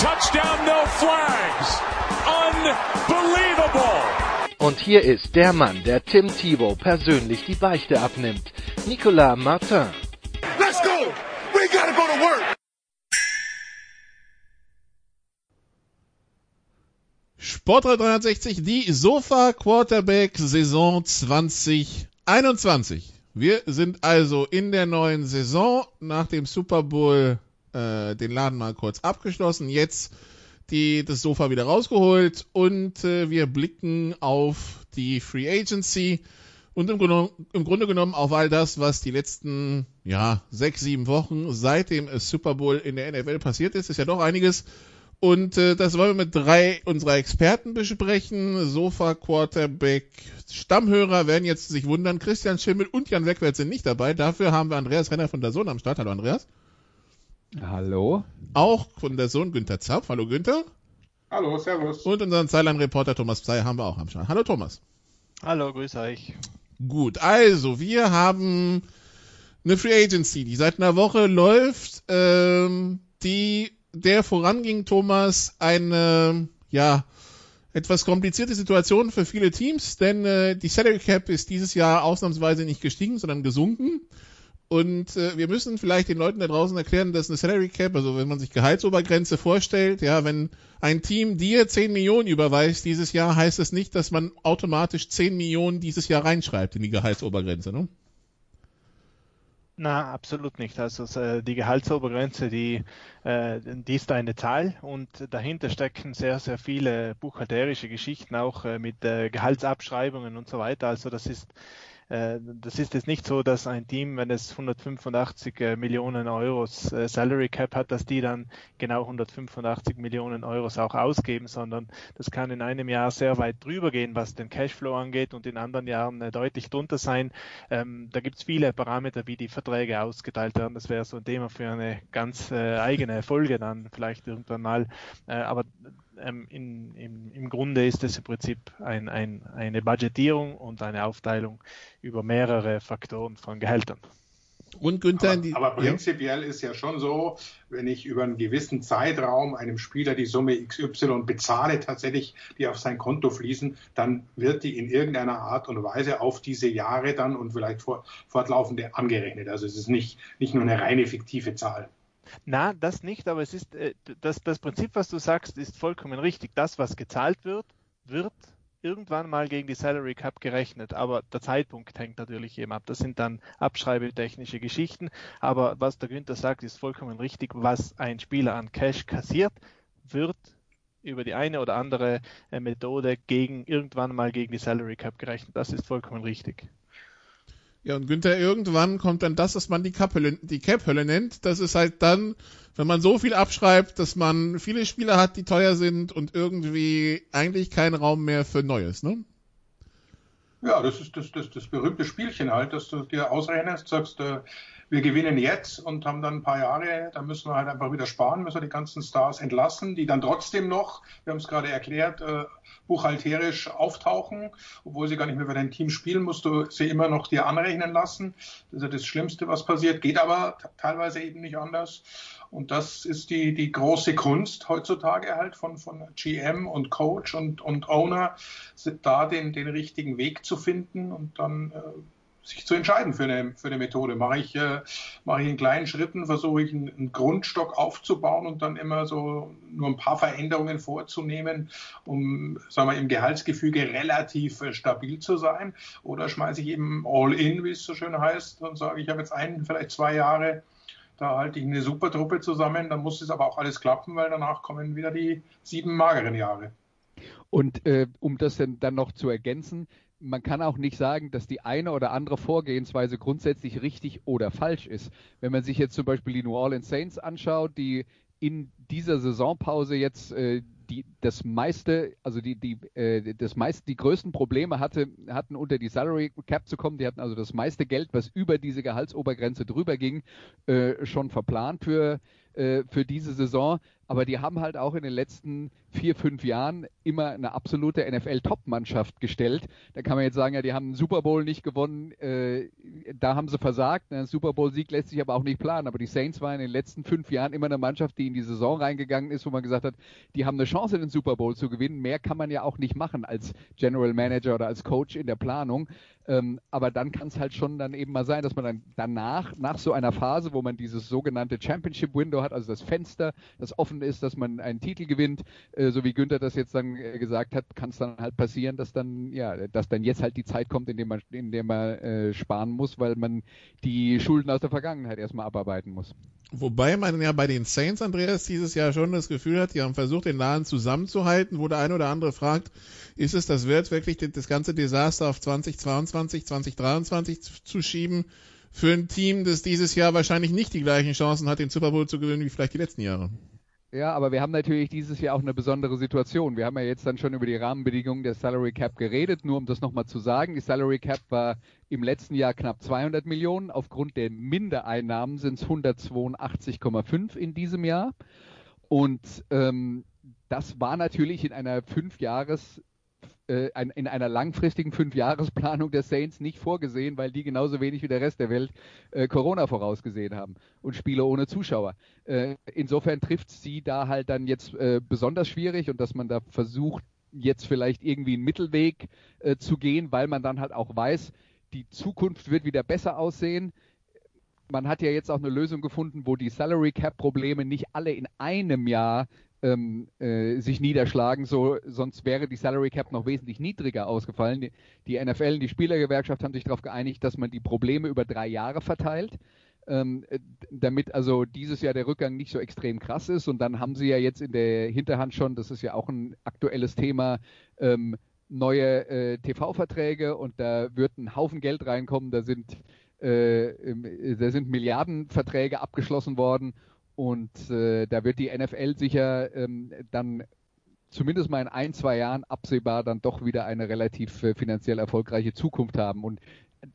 touchdown, no flags. Unbelievable. Und hier ist der Mann, der Tim Thibault persönlich die Beichte abnimmt. Nicolas Martin. Let's go! We gotta go to work! Sportrad 360, die Sofa Quarterback Saison 2021. Wir sind also in der neuen Saison nach dem Super Bowl äh, den Laden mal kurz abgeschlossen. Jetzt die, das Sofa wieder rausgeholt und äh, wir blicken auf die Free Agency und im Grunde, im Grunde genommen auf all das, was die letzten ja sechs, sieben Wochen seit dem Super Bowl in der NFL passiert ist. Ist ja doch einiges. Und äh, das wollen wir mit drei unserer Experten besprechen. Sofa, Quarterback, Stammhörer werden jetzt sich wundern. Christian Schimmel und Jan Wegwert sind nicht dabei. Dafür haben wir Andreas Renner von der Sohn am Start. Hallo Andreas. Hallo. Auch von der Sohn Günther Zapf. Hallo Günther. Hallo, servus. Und unseren Zeilenreporter Thomas Psey haben wir auch am Start. Hallo Thomas. Hallo, grüß euch. Gut, also wir haben eine Free Agency, die seit einer Woche läuft, ähm, die der voranging, Thomas, eine, ja, etwas komplizierte Situation für viele Teams, denn äh, die Salary Cap ist dieses Jahr ausnahmsweise nicht gestiegen, sondern gesunken. Und äh, wir müssen vielleicht den Leuten da draußen erklären, dass eine Salary Cap, also wenn man sich Gehaltsobergrenze vorstellt, ja, wenn ein Team dir 10 Millionen überweist dieses Jahr, heißt das nicht, dass man automatisch 10 Millionen dieses Jahr reinschreibt in die Gehaltsobergrenze, ne? Na, absolut nicht. Also äh, die Gehaltsobergrenze, die, äh, die ist eine Zahl und dahinter stecken sehr, sehr viele buchhalterische Geschichten, auch äh, mit Gehaltsabschreibungen und so weiter. Also das ist das ist jetzt nicht so, dass ein Team, wenn es 185 äh, Millionen Euros äh, Salary Cap hat, dass die dann genau 185 Millionen Euros auch ausgeben, sondern das kann in einem Jahr sehr weit drüber gehen, was den Cashflow angeht und in anderen Jahren deutlich drunter sein. Ähm, da gibt es viele Parameter, wie die Verträge ausgeteilt werden. Das wäre so ein Thema für eine ganz eigene Folge dann vielleicht irgendwann mal. aber ähm, in, in, im Grunde ist es im Prinzip ein, ein, eine Budgetierung und eine Aufteilung über mehrere Faktoren von Gehältern. Und Günther, aber, aber prinzipiell ja. ist ja schon so, wenn ich über einen gewissen Zeitraum einem Spieler die Summe XY bezahle, tatsächlich, die auf sein Konto fließen, dann wird die in irgendeiner Art und Weise auf diese Jahre dann und vielleicht fortlaufende angerechnet. Also es ist nicht, nicht nur eine reine fiktive Zahl. Na, das nicht, aber es ist äh, das, das Prinzip, was du sagst, ist vollkommen richtig. Das, was gezahlt wird, wird irgendwann mal gegen die Salary Cap gerechnet, aber der Zeitpunkt hängt natürlich eben ab. Das sind dann abschreibetechnische Geschichten, aber was der Günther sagt, ist vollkommen richtig. Was ein Spieler an Cash kassiert, wird über die eine oder andere äh, Methode gegen irgendwann mal gegen die Salary Cap gerechnet. Das ist vollkommen richtig. Ja, und Günther, irgendwann kommt dann das, was man die Cap-Hölle die Cap nennt. Das ist halt dann, wenn man so viel abschreibt, dass man viele Spieler hat, die teuer sind und irgendwie eigentlich keinen Raum mehr für Neues, ne? Ja, das ist das, das, das berühmte Spielchen halt, dass du dir ausrechnest, sagst, äh, wir gewinnen jetzt und haben dann ein paar Jahre, da müssen wir halt einfach wieder sparen, müssen wir die ganzen Stars entlassen, die dann trotzdem noch, wir haben es gerade erklärt, äh, buchhalterisch auftauchen, obwohl sie gar nicht mehr für dein Team spielen, musst du sie immer noch dir anrechnen lassen. Das ist ja das Schlimmste, was passiert, geht aber teilweise eben nicht anders. Und das ist die, die große Kunst heutzutage halt von, von GM und Coach und, und Owner, da den, den richtigen Weg zu finden und dann äh, sich zu entscheiden für eine, für eine Methode. Mache ich, äh, mache ich in kleinen Schritten, versuche ich einen, einen, Grundstock aufzubauen und dann immer so nur ein paar Veränderungen vorzunehmen, um sagen wir, im Gehaltsgefüge relativ äh, stabil zu sein. Oder schmeiße ich eben all in, wie es so schön heißt, und sage, ich habe jetzt einen, vielleicht zwei Jahre, da halte ich eine super Truppe zusammen, dann muss es aber auch alles klappen, weil danach kommen wieder die sieben mageren Jahre. Und äh, um das dann noch zu ergänzen, man kann auch nicht sagen, dass die eine oder andere Vorgehensweise grundsätzlich richtig oder falsch ist. Wenn man sich jetzt zum Beispiel die New Orleans Saints anschaut, die in dieser Saisonpause jetzt äh, die das meiste, also die, die, äh, das meiste, die größten Probleme hatte, hatten unter die Salary Cap zu kommen. Die hatten also das meiste Geld, was über diese Gehaltsobergrenze drüber ging, äh, schon verplant für, äh, für diese Saison aber die haben halt auch in den letzten vier, fünf Jahren immer eine absolute NFL-Top-Mannschaft gestellt. Da kann man jetzt sagen, ja, die haben einen Super Bowl nicht gewonnen, äh, da haben sie versagt. Ein Super Bowl-Sieg lässt sich aber auch nicht planen. Aber die Saints waren in den letzten fünf Jahren immer eine Mannschaft, die in die Saison reingegangen ist, wo man gesagt hat, die haben eine Chance, den Super Bowl zu gewinnen. Mehr kann man ja auch nicht machen als General Manager oder als Coach in der Planung. Ähm, aber dann kann es halt schon dann eben mal sein, dass man dann danach, nach so einer Phase, wo man dieses sogenannte Championship Hat, also das Fenster, das offen ist, dass man einen Titel gewinnt, äh, so wie Günther das jetzt dann äh, gesagt hat, kann es dann halt passieren, dass dann, ja, dass dann jetzt halt die Zeit kommt, in der man, in der man äh, sparen muss, weil man die Schulden aus der Vergangenheit erstmal abarbeiten muss. Wobei man ja bei den Saints, Andreas, dieses Jahr schon das Gefühl hat, die haben versucht, den Laden zusammenzuhalten, wo der eine oder andere fragt, ist es das wert, wirklich das ganze Desaster auf 2022, 2023 zu schieben für ein Team, das dieses Jahr wahrscheinlich nicht die gleichen Chancen hat, den Super Bowl zu gewinnen wie vielleicht die letzten Jahre? Ja, aber wir haben natürlich dieses Jahr auch eine besondere Situation. Wir haben ja jetzt dann schon über die Rahmenbedingungen der Salary Cap geredet. Nur um das nochmal zu sagen, die Salary Cap war im letzten Jahr knapp 200 Millionen. Aufgrund der Mindereinnahmen sind es 182,5 in diesem Jahr. Und ähm, das war natürlich in einer Fünfjahres- äh, in einer langfristigen Fünfjahresplanung der Saints nicht vorgesehen, weil die genauso wenig wie der Rest der Welt äh, Corona vorausgesehen haben und Spiele ohne Zuschauer. Äh, insofern trifft sie da halt dann jetzt äh, besonders schwierig und dass man da versucht, jetzt vielleicht irgendwie einen Mittelweg äh, zu gehen, weil man dann halt auch weiß, die Zukunft wird wieder besser aussehen man hat ja jetzt auch eine Lösung gefunden, wo die Salary Cap Probleme nicht alle in einem Jahr ähm, äh, sich niederschlagen, so, sonst wäre die Salary Cap noch wesentlich niedriger ausgefallen. Die, die NFL und die Spielergewerkschaft haben sich darauf geeinigt, dass man die Probleme über drei Jahre verteilt, ähm, damit also dieses Jahr der Rückgang nicht so extrem krass ist. Und dann haben sie ja jetzt in der Hinterhand schon, das ist ja auch ein aktuelles Thema, ähm, neue äh, TV-Verträge und da wird ein Haufen Geld reinkommen. Da sind, äh, da sind Milliardenverträge abgeschlossen worden und äh, da wird die NFL sicher ähm, dann zumindest mal in ein, zwei Jahren absehbar dann doch wieder eine relativ äh, finanziell erfolgreiche Zukunft haben. Und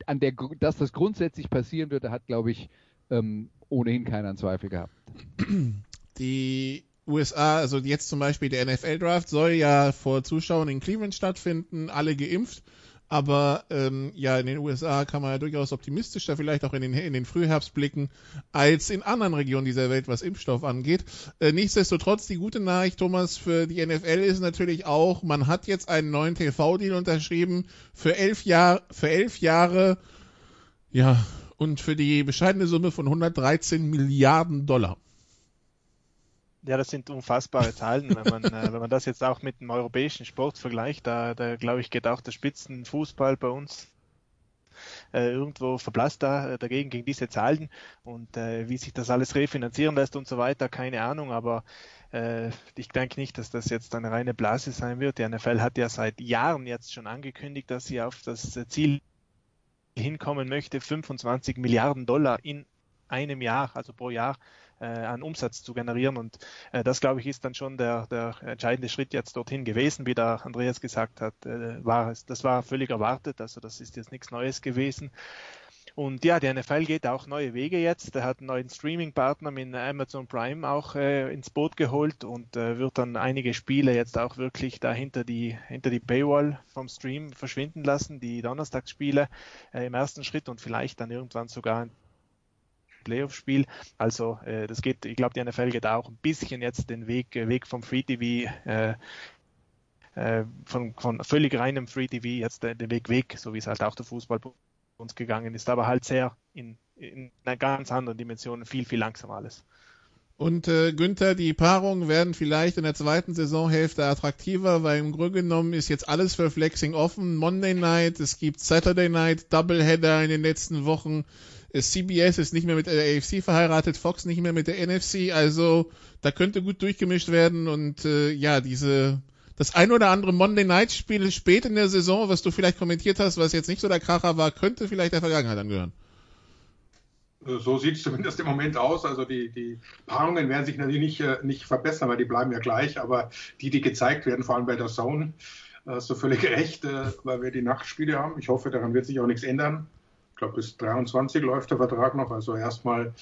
an der, dass das grundsätzlich passieren wird, da hat, glaube ich, ähm, ohnehin keiner einen Zweifel gehabt. Die USA, also jetzt zum Beispiel der NFL-Draft soll ja vor Zuschauern in Cleveland stattfinden, alle geimpft. Aber ähm, ja, in den USA kann man ja durchaus optimistischer vielleicht auch in den, in den Frühherbst blicken, als in anderen Regionen dieser Welt, was Impfstoff angeht. Äh, nichtsdestotrotz, die gute Nachricht, Thomas, für die NFL ist natürlich auch, man hat jetzt einen neuen TV-Deal unterschrieben für elf, Jahr, für elf Jahre, ja, und für die bescheidene Summe von 113 Milliarden Dollar. Ja, das sind unfassbare Zahlen, wenn man, äh, wenn man das jetzt auch mit dem europäischen Sport vergleicht. Da, da glaube ich, geht auch der Spitzenfußball bei uns äh, irgendwo verblasst da äh, dagegen gegen diese Zahlen und äh, wie sich das alles refinanzieren lässt und so weiter, keine Ahnung, aber äh, ich denke nicht, dass das jetzt eine reine Blase sein wird. Die NFL hat ja seit Jahren jetzt schon angekündigt, dass sie auf das Ziel hinkommen möchte, 25 Milliarden Dollar in einem Jahr, also pro Jahr an Umsatz zu generieren. Und äh, das, glaube ich, ist dann schon der, der entscheidende Schritt jetzt dorthin gewesen, wie der Andreas gesagt hat. Äh, war es, das war völlig erwartet, also das ist jetzt nichts Neues gewesen. Und ja, die NFL geht auch neue Wege jetzt. Er hat einen neuen Streaming-Partner mit Amazon Prime auch äh, ins Boot geholt und äh, wird dann einige Spiele jetzt auch wirklich da hinter die, hinter die Paywall vom Stream verschwinden lassen, die Donnerstagsspiele äh, im ersten Schritt und vielleicht dann irgendwann sogar Playoff-Spiel. Also äh, das geht, ich glaube, die NFL geht auch ein bisschen jetzt den Weg, äh, Weg vom Free TV, äh, äh, von, von völlig reinem Free TV jetzt äh, den Weg weg, so wie es halt auch der Fußball uns gegangen ist, aber halt sehr in, in einer ganz anderen Dimension, viel, viel langsamer alles. Und äh, Günther, die Paarungen werden vielleicht in der zweiten Saisonhälfte attraktiver, weil im Grunde genommen ist jetzt alles für Flexing offen. Monday Night, es gibt Saturday Night, Doubleheader in den letzten Wochen. CBS ist nicht mehr mit der AFC verheiratet, Fox nicht mehr mit der NFC, also da könnte gut durchgemischt werden und äh, ja, diese das ein oder andere Monday Night Spiel spät in der Saison, was du vielleicht kommentiert hast, was jetzt nicht so der Kracher war, könnte vielleicht der Vergangenheit angehören. Äh, so sieht es zumindest im Moment aus. Also die, die Paarungen werden sich natürlich nicht, äh, nicht verbessern, weil die bleiben ja gleich. Aber die, die gezeigt werden, vor allem bei der Zone, hast du völlig recht, weil wir die Nachtspiele haben. Ich hoffe, daran wird sich auch nichts ändern. Ich glaube, bis 23 läuft der Vertrag noch. Also erstmal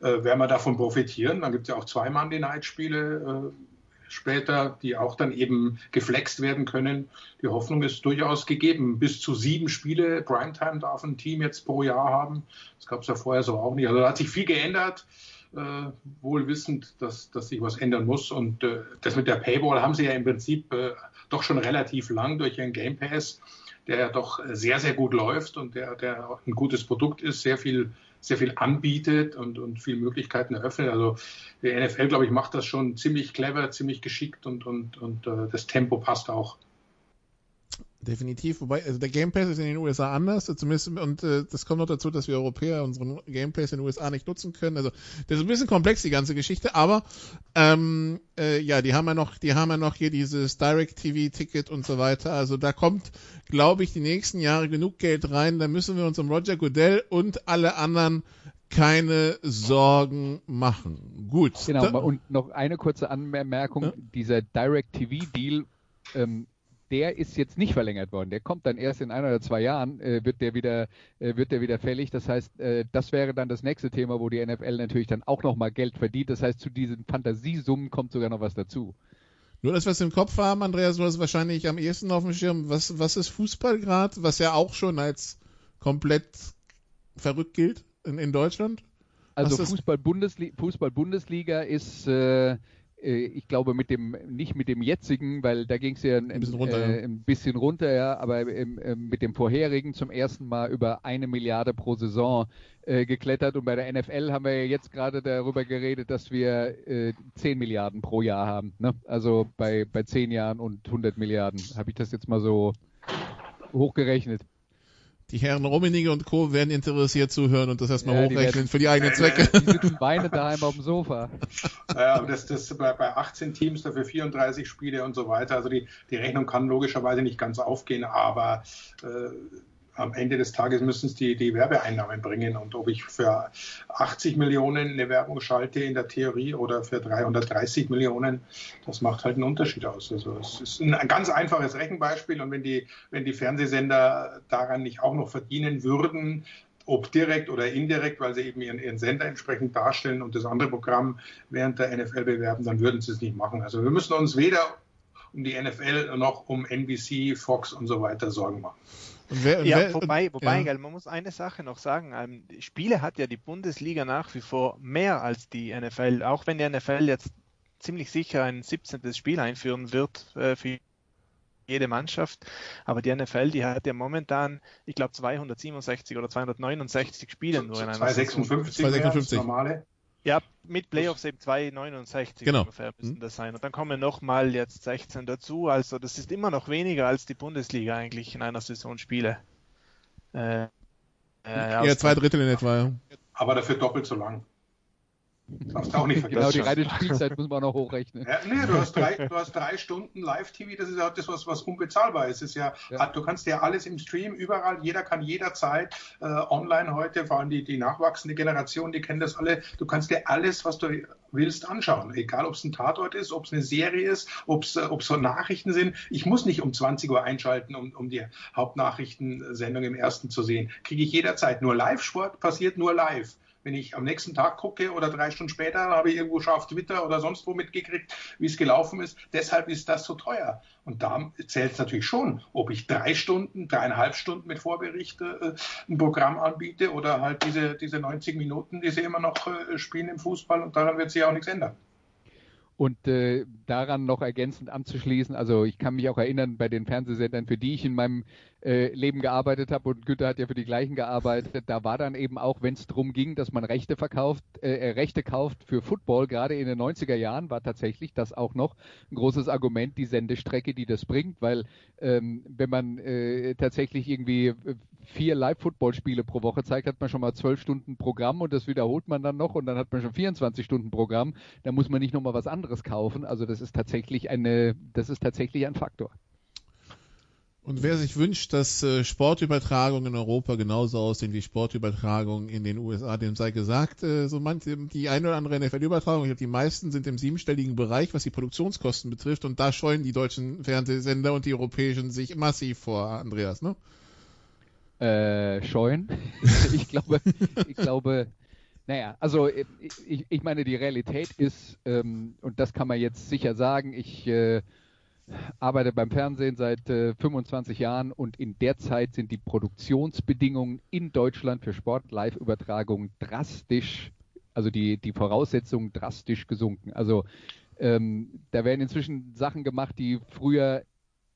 äh, werden wir davon profitieren. Dann gibt es ja auch zwei Monday Night Spiele. Äh, später, die auch dann eben geflext werden können. Die Hoffnung ist durchaus gegeben. Bis zu sieben Spiele Primetime darf ein Team jetzt pro Jahr haben. Das gab es ja vorher so auch nicht. Also da hat sich viel geändert. Äh, wohl wissend, dass, dass sich was ändern muss. Und äh, das mit der Paywall haben sie ja im Prinzip äh, doch schon relativ lang durch ihren Game Pass, der ja doch sehr, sehr gut läuft und der, der ein gutes Produkt ist, sehr viel sehr viel anbietet und, und viele Möglichkeiten eröffnet. Also der NFL, glaube ich, macht das schon ziemlich clever, ziemlich geschickt und, und, und uh, das Tempo passt auch. Definitiv, wobei, also der Game Pass ist in den USA anders, zumindest, und äh, das kommt noch dazu, dass wir Europäer unseren Game Pass in den USA nicht nutzen können. Also, das ist ein bisschen komplex, die ganze Geschichte, aber ähm, äh, ja, die haben ja noch, die haben ja noch hier dieses Direct-TV-Ticket und so weiter. Also da kommt, glaube ich, die nächsten Jahre genug Geld rein. Da müssen wir uns um Roger Goodell und alle anderen keine Sorgen machen. Gut. Genau, da, und noch eine kurze Anmerkung. Ja? Dieser Direct-TV-Deal ähm, der ist jetzt nicht verlängert worden. Der kommt dann erst in ein oder zwei Jahren, äh, wird der wieder, äh, wird der wieder fällig. Das heißt, äh, das wäre dann das nächste Thema, wo die NFL natürlich dann auch nochmal Geld verdient. Das heißt, zu diesen Fantasiesummen kommt sogar noch was dazu. Nur das, was wir im Kopf haben, Andreas, du hast wahrscheinlich am ehesten auf dem Schirm. Was, was ist Fußball gerade, was ja auch schon als komplett verrückt gilt in, in Deutschland? Also Fußball-Bundesliga Fußball -Bundesliga ist äh, ich glaube mit dem nicht mit dem jetzigen, weil da ging es ja ein, ein, bisschen runter, äh, ein bisschen runter, ja, aber ähm, äh, mit dem vorherigen zum ersten Mal über eine Milliarde pro Saison äh, geklettert und bei der NFL haben wir ja jetzt gerade darüber geredet, dass wir äh, 10 Milliarden pro Jahr haben. Ne? Also bei bei 10 Jahren und 100 Milliarden habe ich das jetzt mal so hochgerechnet die Herren Rummenigge und Co. werden interessiert zuhören und das erstmal ja, hochrechnen werden, für die eigenen Zwecke. Die sitzen weinend daheim auf dem Sofa. Ja, aber das, das bei, bei 18 Teams dafür 34 Spiele und so weiter. Also die, die Rechnung kann logischerweise nicht ganz aufgehen, aber äh, am Ende des Tages müssen es die, die Werbeeinnahmen bringen. Und ob ich für 80 Millionen eine Werbung schalte in der Theorie oder für 330 Millionen, das macht halt einen Unterschied aus. Also es ist ein ganz einfaches Rechenbeispiel. Und wenn die, wenn die Fernsehsender daran nicht auch noch verdienen würden, ob direkt oder indirekt, weil sie eben ihren, ihren Sender entsprechend darstellen und das andere Programm während der NFL bewerben, dann würden sie es nicht machen. Also wir müssen uns weder um die NFL noch um NBC, Fox und so weiter Sorgen machen. Wer, ja, wer, wobei, wobei ja. man muss eine Sache noch sagen. Ähm, Spiele hat ja die Bundesliga nach wie vor mehr als die NFL. Auch wenn die NFL jetzt ziemlich sicher ein 17. Spiel einführen wird äh, für jede Mannschaft. Aber die NFL, die hat ja momentan, ich glaube, 267 oder 269 Spiele nur in einer 256, 256. normale. Ja, mit Playoffs eben 2,69 genau. ungefähr müssen mhm. das sein. Und dann kommen nochmal jetzt 16 dazu. Also das ist immer noch weniger als die Bundesliga eigentlich in einer Saison Spiele. Äh, äh, ja, zwei Drittel in etwa. Ja. Aber dafür doppelt so lang. Darfst auch nicht vergessen. Genau, die reine Spielzeit muss man auch noch hochrechnen. Ja, nee, du hast drei, du hast drei Stunden Live-TV, das ist ja das, was, was unbezahlbar ist. ist ja, ja. Du kannst ja alles im Stream, überall, jeder kann jederzeit äh, online heute, vor allem die, die nachwachsende Generation, die kennen das alle, du kannst dir alles, was du willst, anschauen. Egal, ob es ein Tatort ist, ob es eine Serie ist, ob es äh, so Nachrichten sind. Ich muss nicht um 20 Uhr einschalten, um, um die Hauptnachrichtensendung im ersten zu sehen. Kriege ich jederzeit. Nur Live-Sport passiert nur live. Wenn ich am nächsten Tag gucke oder drei Stunden später, habe ich irgendwo schon auf Twitter oder sonst wo mitgekriegt, wie es gelaufen ist. Deshalb ist das so teuer. Und da zählt es natürlich schon, ob ich drei Stunden, dreieinhalb Stunden mit Vorbericht äh, ein Programm anbiete oder halt diese, diese 90 Minuten, die sie immer noch äh, spielen im Fußball und daran wird sich auch nichts ändern. Und äh, daran noch ergänzend anzuschließen, also ich kann mich auch erinnern, bei den Fernsehsendern, für die ich in meinem äh, Leben gearbeitet habe und Günther hat ja für die gleichen gearbeitet, da war dann eben auch, wenn es darum ging, dass man Rechte verkauft, äh, äh Rechte kauft für Football, gerade in den 90er Jahren war tatsächlich das auch noch ein großes Argument, die Sendestrecke, die das bringt, weil ähm, wenn man äh, tatsächlich irgendwie vier Live-Football-Spiele pro Woche zeigt, hat man schon mal zwölf Stunden Programm und das wiederholt man dann noch und dann hat man schon 24 Stunden Programm. Da muss man nicht nochmal was anderes kaufen. Also das ist tatsächlich eine, das ist tatsächlich ein Faktor. Und wer sich wünscht, dass äh, Sportübertragungen in Europa genauso aussehen wie Sportübertragungen in den USA, dem sei gesagt, äh, so manche, die eine oder andere NFL-Übertragung, ich glaube, die meisten sind im siebenstelligen Bereich, was die Produktionskosten betrifft, und da scheuen die deutschen Fernsehsender und die europäischen sich massiv vor, Andreas, ne? Äh, scheuen. ich glaube, ich glaube, naja, also ich, ich meine, die Realität ist, ähm, und das kann man jetzt sicher sagen, ich äh, arbeite beim Fernsehen seit äh, 25 Jahren und in der Zeit sind die Produktionsbedingungen in Deutschland für Sport-Live-Übertragungen drastisch, also die, die Voraussetzungen drastisch gesunken. Also ähm, da werden inzwischen Sachen gemacht, die früher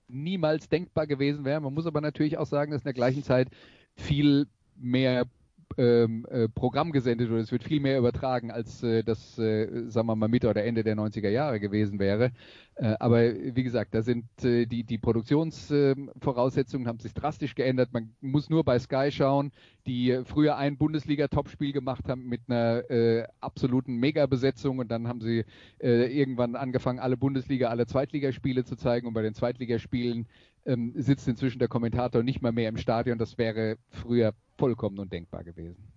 niemals denkbar gewesen wären. Man muss aber natürlich auch sagen, dass in der gleichen Zeit viel mehr ähm, äh, Programm gesendet oder es wird viel mehr übertragen, als äh, das, äh, sagen wir mal, Mitte oder Ende der 90er Jahre gewesen wäre. Äh, aber wie gesagt, da sind äh, die, die Produktionsvoraussetzungen haben sich drastisch geändert. Man muss nur bei Sky schauen, die früher ein Bundesliga-Topspiel gemacht haben mit einer äh, absoluten Mega-Besetzung und dann haben sie irgendwann angefangen, alle Bundesliga, alle Zweitligaspiele zu zeigen und bei den Zweitligaspielen ähm, sitzt inzwischen der Kommentator nicht mal mehr im Stadion. Das wäre früher vollkommen undenkbar gewesen.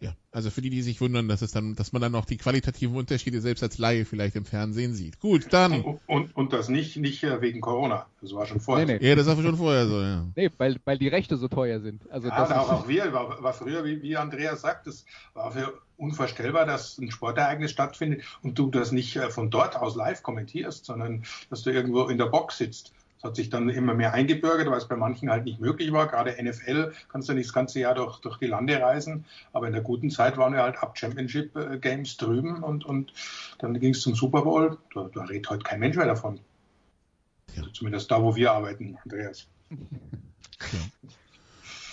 Ja, also für die, die sich wundern, dass es dann, dass man dann auch die qualitativen Unterschiede selbst als Laie vielleicht im Fernsehen sieht. Gut, dann. Und, und, und das nicht, nicht äh, wegen Corona. Das war schon vorher. Nee, nee. Ja, das war schon vorher so, ja. Nee, weil, weil die Rechte so teuer sind. Also ja, das auch, auch wir, war, war früher, wie, wie Andreas sagt, es war für unvorstellbar, dass ein Sportereignis stattfindet und du das nicht äh, von dort aus live kommentierst, sondern dass du irgendwo in der Box sitzt hat sich dann immer mehr eingebürgert, weil es bei manchen halt nicht möglich war. Gerade NFL kannst du nicht das ganze Jahr durch, durch die Lande reisen. Aber in der guten Zeit waren wir halt ab Championship äh, Games drüben und, und dann ging es zum Super Bowl. Da, da redet heute kein Mensch mehr davon. Ja. Also zumindest da, wo wir arbeiten, Andreas. Ja.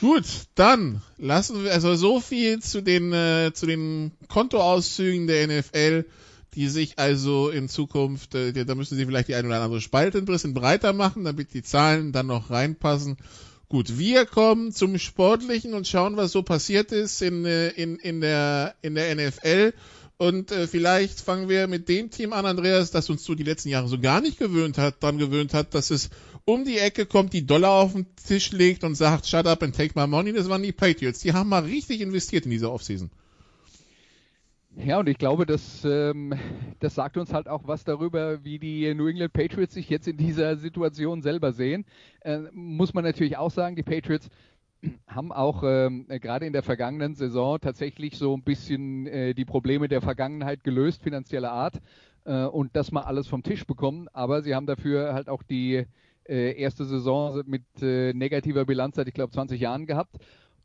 Gut, dann lassen wir also so viel zu den äh, zu den Kontoauszügen der NFL die sich also in Zukunft, äh, da müssen sie vielleicht die eine oder andere Spalte ein bisschen breiter machen, damit die Zahlen dann noch reinpassen. Gut, wir kommen zum Sportlichen und schauen, was so passiert ist in, äh, in, in, der, in der NFL. Und äh, vielleicht fangen wir mit dem Team an, Andreas, das uns so die letzten Jahre so gar nicht gewöhnt hat, dran gewöhnt hat, dass es um die Ecke kommt, die Dollar auf den Tisch legt und sagt, shut up and take my money. Das waren die Patriots. Die haben mal richtig investiert in dieser Offseason. Ja, und ich glaube, das, ähm, das sagt uns halt auch was darüber, wie die New England Patriots sich jetzt in dieser Situation selber sehen. Äh, muss man natürlich auch sagen, die Patriots haben auch ähm, gerade in der vergangenen Saison tatsächlich so ein bisschen äh, die Probleme der Vergangenheit gelöst, finanzieller Art, äh, und das mal alles vom Tisch bekommen. Aber sie haben dafür halt auch die äh, erste Saison mit äh, negativer Bilanz seit, ich glaube, 20 Jahren gehabt.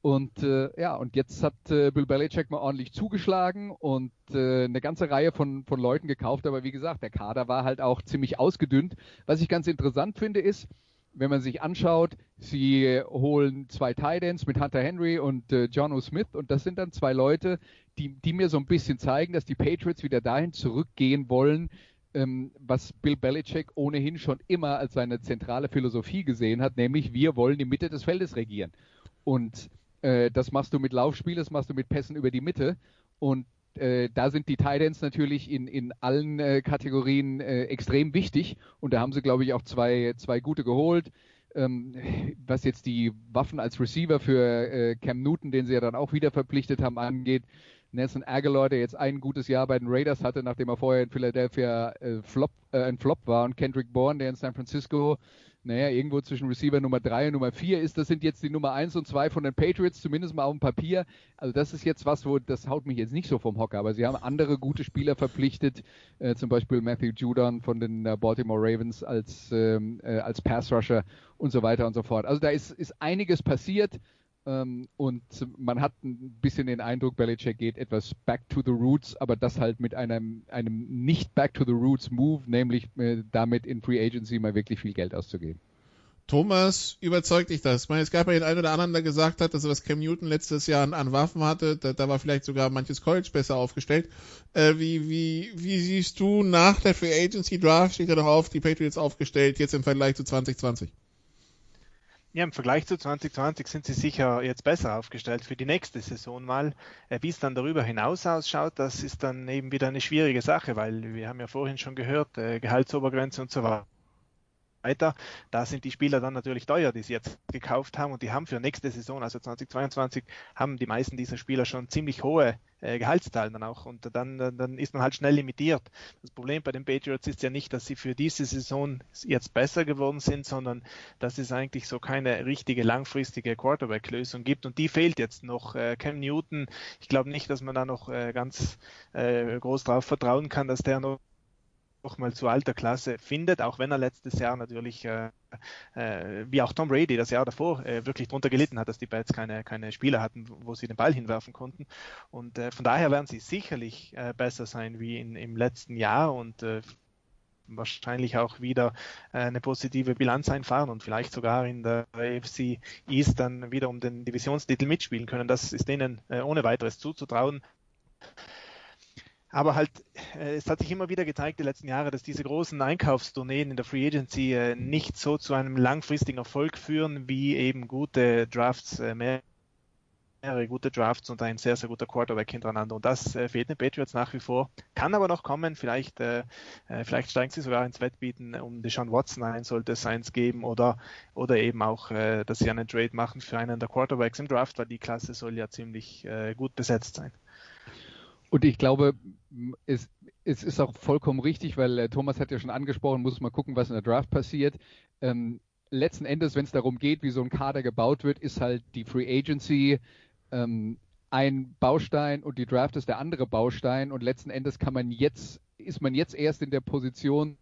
Und äh, ja, und jetzt hat äh, Bill Belichick mal ordentlich zugeschlagen und äh, eine ganze Reihe von, von Leuten gekauft. Aber wie gesagt, der Kader war halt auch ziemlich ausgedünnt. Was ich ganz interessant finde, ist, wenn man sich anschaut, sie holen zwei Titans mit Hunter Henry und äh, John O. Smith und das sind dann zwei Leute, die, die mir so ein bisschen zeigen, dass die Patriots wieder dahin zurückgehen wollen, ähm, was Bill Belichick ohnehin schon immer als seine zentrale Philosophie gesehen hat, nämlich wir wollen die Mitte des Feldes regieren. Und äh, das machst du mit Laufspiel, das machst du mit Pässen über die Mitte. Und äh, da sind die Titans natürlich in, in allen äh, Kategorien äh, extrem wichtig. Und da haben sie, glaube ich, auch zwei, zwei gute geholt. Ähm, was jetzt die Waffen als Receiver für äh, Cam Newton, den sie ja dann auch wieder verpflichtet haben, angeht. Nelson Aguilar, der jetzt ein gutes Jahr bei den Raiders hatte, nachdem er vorher in Philadelphia äh, Flop, ein Flop war. Und Kendrick Bourne, der in San Francisco naja, irgendwo zwischen Receiver Nummer 3 und Nummer 4 ist. Das sind jetzt die Nummer 1 und 2 von den Patriots, zumindest mal auf dem Papier. Also das ist jetzt was, wo das haut mich jetzt nicht so vom Hocker, aber sie haben andere gute Spieler verpflichtet, äh, zum Beispiel Matthew Judon von den äh, Baltimore Ravens als, ähm, äh, als Pass Rusher und so weiter und so fort. Also da ist, ist einiges passiert. Ähm, und man hat ein bisschen den Eindruck, Belichick geht etwas back to the roots, aber das halt mit einem, einem nicht back to the roots Move, nämlich äh, damit in Free Agency mal wirklich viel Geld auszugeben. Thomas, überzeugt dich das? Ich meine, es gab ja den einen oder anderen, der gesagt hat, dass er was Cam Newton letztes Jahr an, an Waffen hatte. Da, da, war vielleicht sogar manches College besser aufgestellt. Äh, wie, wie, wie siehst du nach der Free Agency Draft, steht ja noch auf, die Patriots aufgestellt, jetzt im Vergleich zu 2020? Ja, im Vergleich zu 2020 sind sie sicher jetzt besser aufgestellt für die nächste Saison mal. Äh, wie es dann darüber hinaus ausschaut, das ist dann eben wieder eine schwierige Sache, weil wir haben ja vorhin schon gehört, äh, Gehaltsobergrenze und so weiter weiter. Da sind die Spieler dann natürlich teuer, die sie jetzt gekauft haben und die haben für nächste Saison, also 2022, haben die meisten dieser Spieler schon ziemlich hohe äh, Gehaltszahlen dann auch und dann, dann ist man halt schnell limitiert. Das Problem bei den Patriots ist ja nicht, dass sie für diese Saison jetzt besser geworden sind, sondern dass es eigentlich so keine richtige langfristige Quarterback-Lösung gibt und die fehlt jetzt noch. Äh, Cam Newton, ich glaube nicht, dass man da noch äh, ganz äh, groß drauf vertrauen kann, dass der noch mal zu alter Klasse findet, auch wenn er letztes Jahr natürlich, äh, äh, wie auch Tom Brady das Jahr davor, äh, wirklich darunter gelitten hat, dass die Bats keine, keine Spieler hatten, wo sie den Ball hinwerfen konnten. Und äh, von daher werden sie sicherlich äh, besser sein wie in, im letzten Jahr und äh, wahrscheinlich auch wieder eine positive Bilanz einfahren und vielleicht sogar in der AFC East dann wieder um den Divisionstitel mitspielen können. Das ist denen ohne weiteres zuzutrauen. Aber halt, äh, es hat sich immer wieder gezeigt die letzten Jahre, dass diese großen Einkaufstourneen in der Free Agency äh, nicht so zu einem langfristigen Erfolg führen, wie eben gute Drafts, äh, mehrere gute Drafts und ein sehr, sehr guter Quarterback hintereinander. Und das fehlt den Patriots nach wie vor. Kann aber noch kommen. Vielleicht, vielleicht steigen sie sogar ins Wettbieten um Deshaun Watson ein, sollte es eins geben. Oder, oder eben auch, dass sie einen Trade machen für einen der Quarterbacks im Draft, weil die Klasse soll ja ziemlich gut besetzt sein. Und ich glaube, es, es ist auch vollkommen richtig, weil äh, Thomas hat ja schon angesprochen, muss mal gucken, was in der Draft passiert. Ähm, letzten Endes, wenn es darum geht, wie so ein Kader gebaut wird, ist halt die Free Agency ähm, ein Baustein und die Draft ist der andere Baustein und letzten Endes kann man jetzt, ist man jetzt erst in der Position,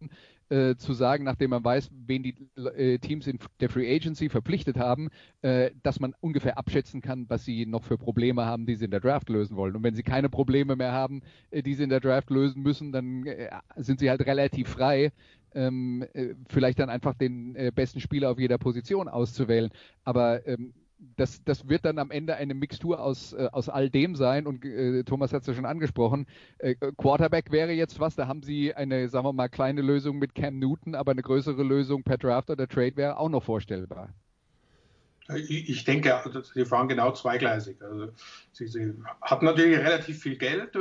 äh, zu sagen, nachdem man weiß, wen die äh, Teams in der Free Agency verpflichtet haben, äh, dass man ungefähr abschätzen kann, was sie noch für Probleme haben, die sie in der Draft lösen wollen. Und wenn sie keine Probleme mehr haben, äh, die sie in der Draft lösen müssen, dann äh, sind sie halt relativ frei, ähm, vielleicht dann einfach den besten Spieler auf jeder Position auszuwählen. Aber ähm, das, das wird dann am Ende eine Mixtur aus, äh, aus all dem sein und äh, Thomas hat es ja schon angesprochen. Äh, Quarterback wäre jetzt was, da haben sie eine, sagen wir mal, kleine Lösung mit Cam Newton, aber eine größere Lösung per Draft oder Trade wäre auch noch vorstellbar. Ich denke, sie fahren genau zweigleisig. Also sie, sie hatten natürlich relativ viel Geld, äh,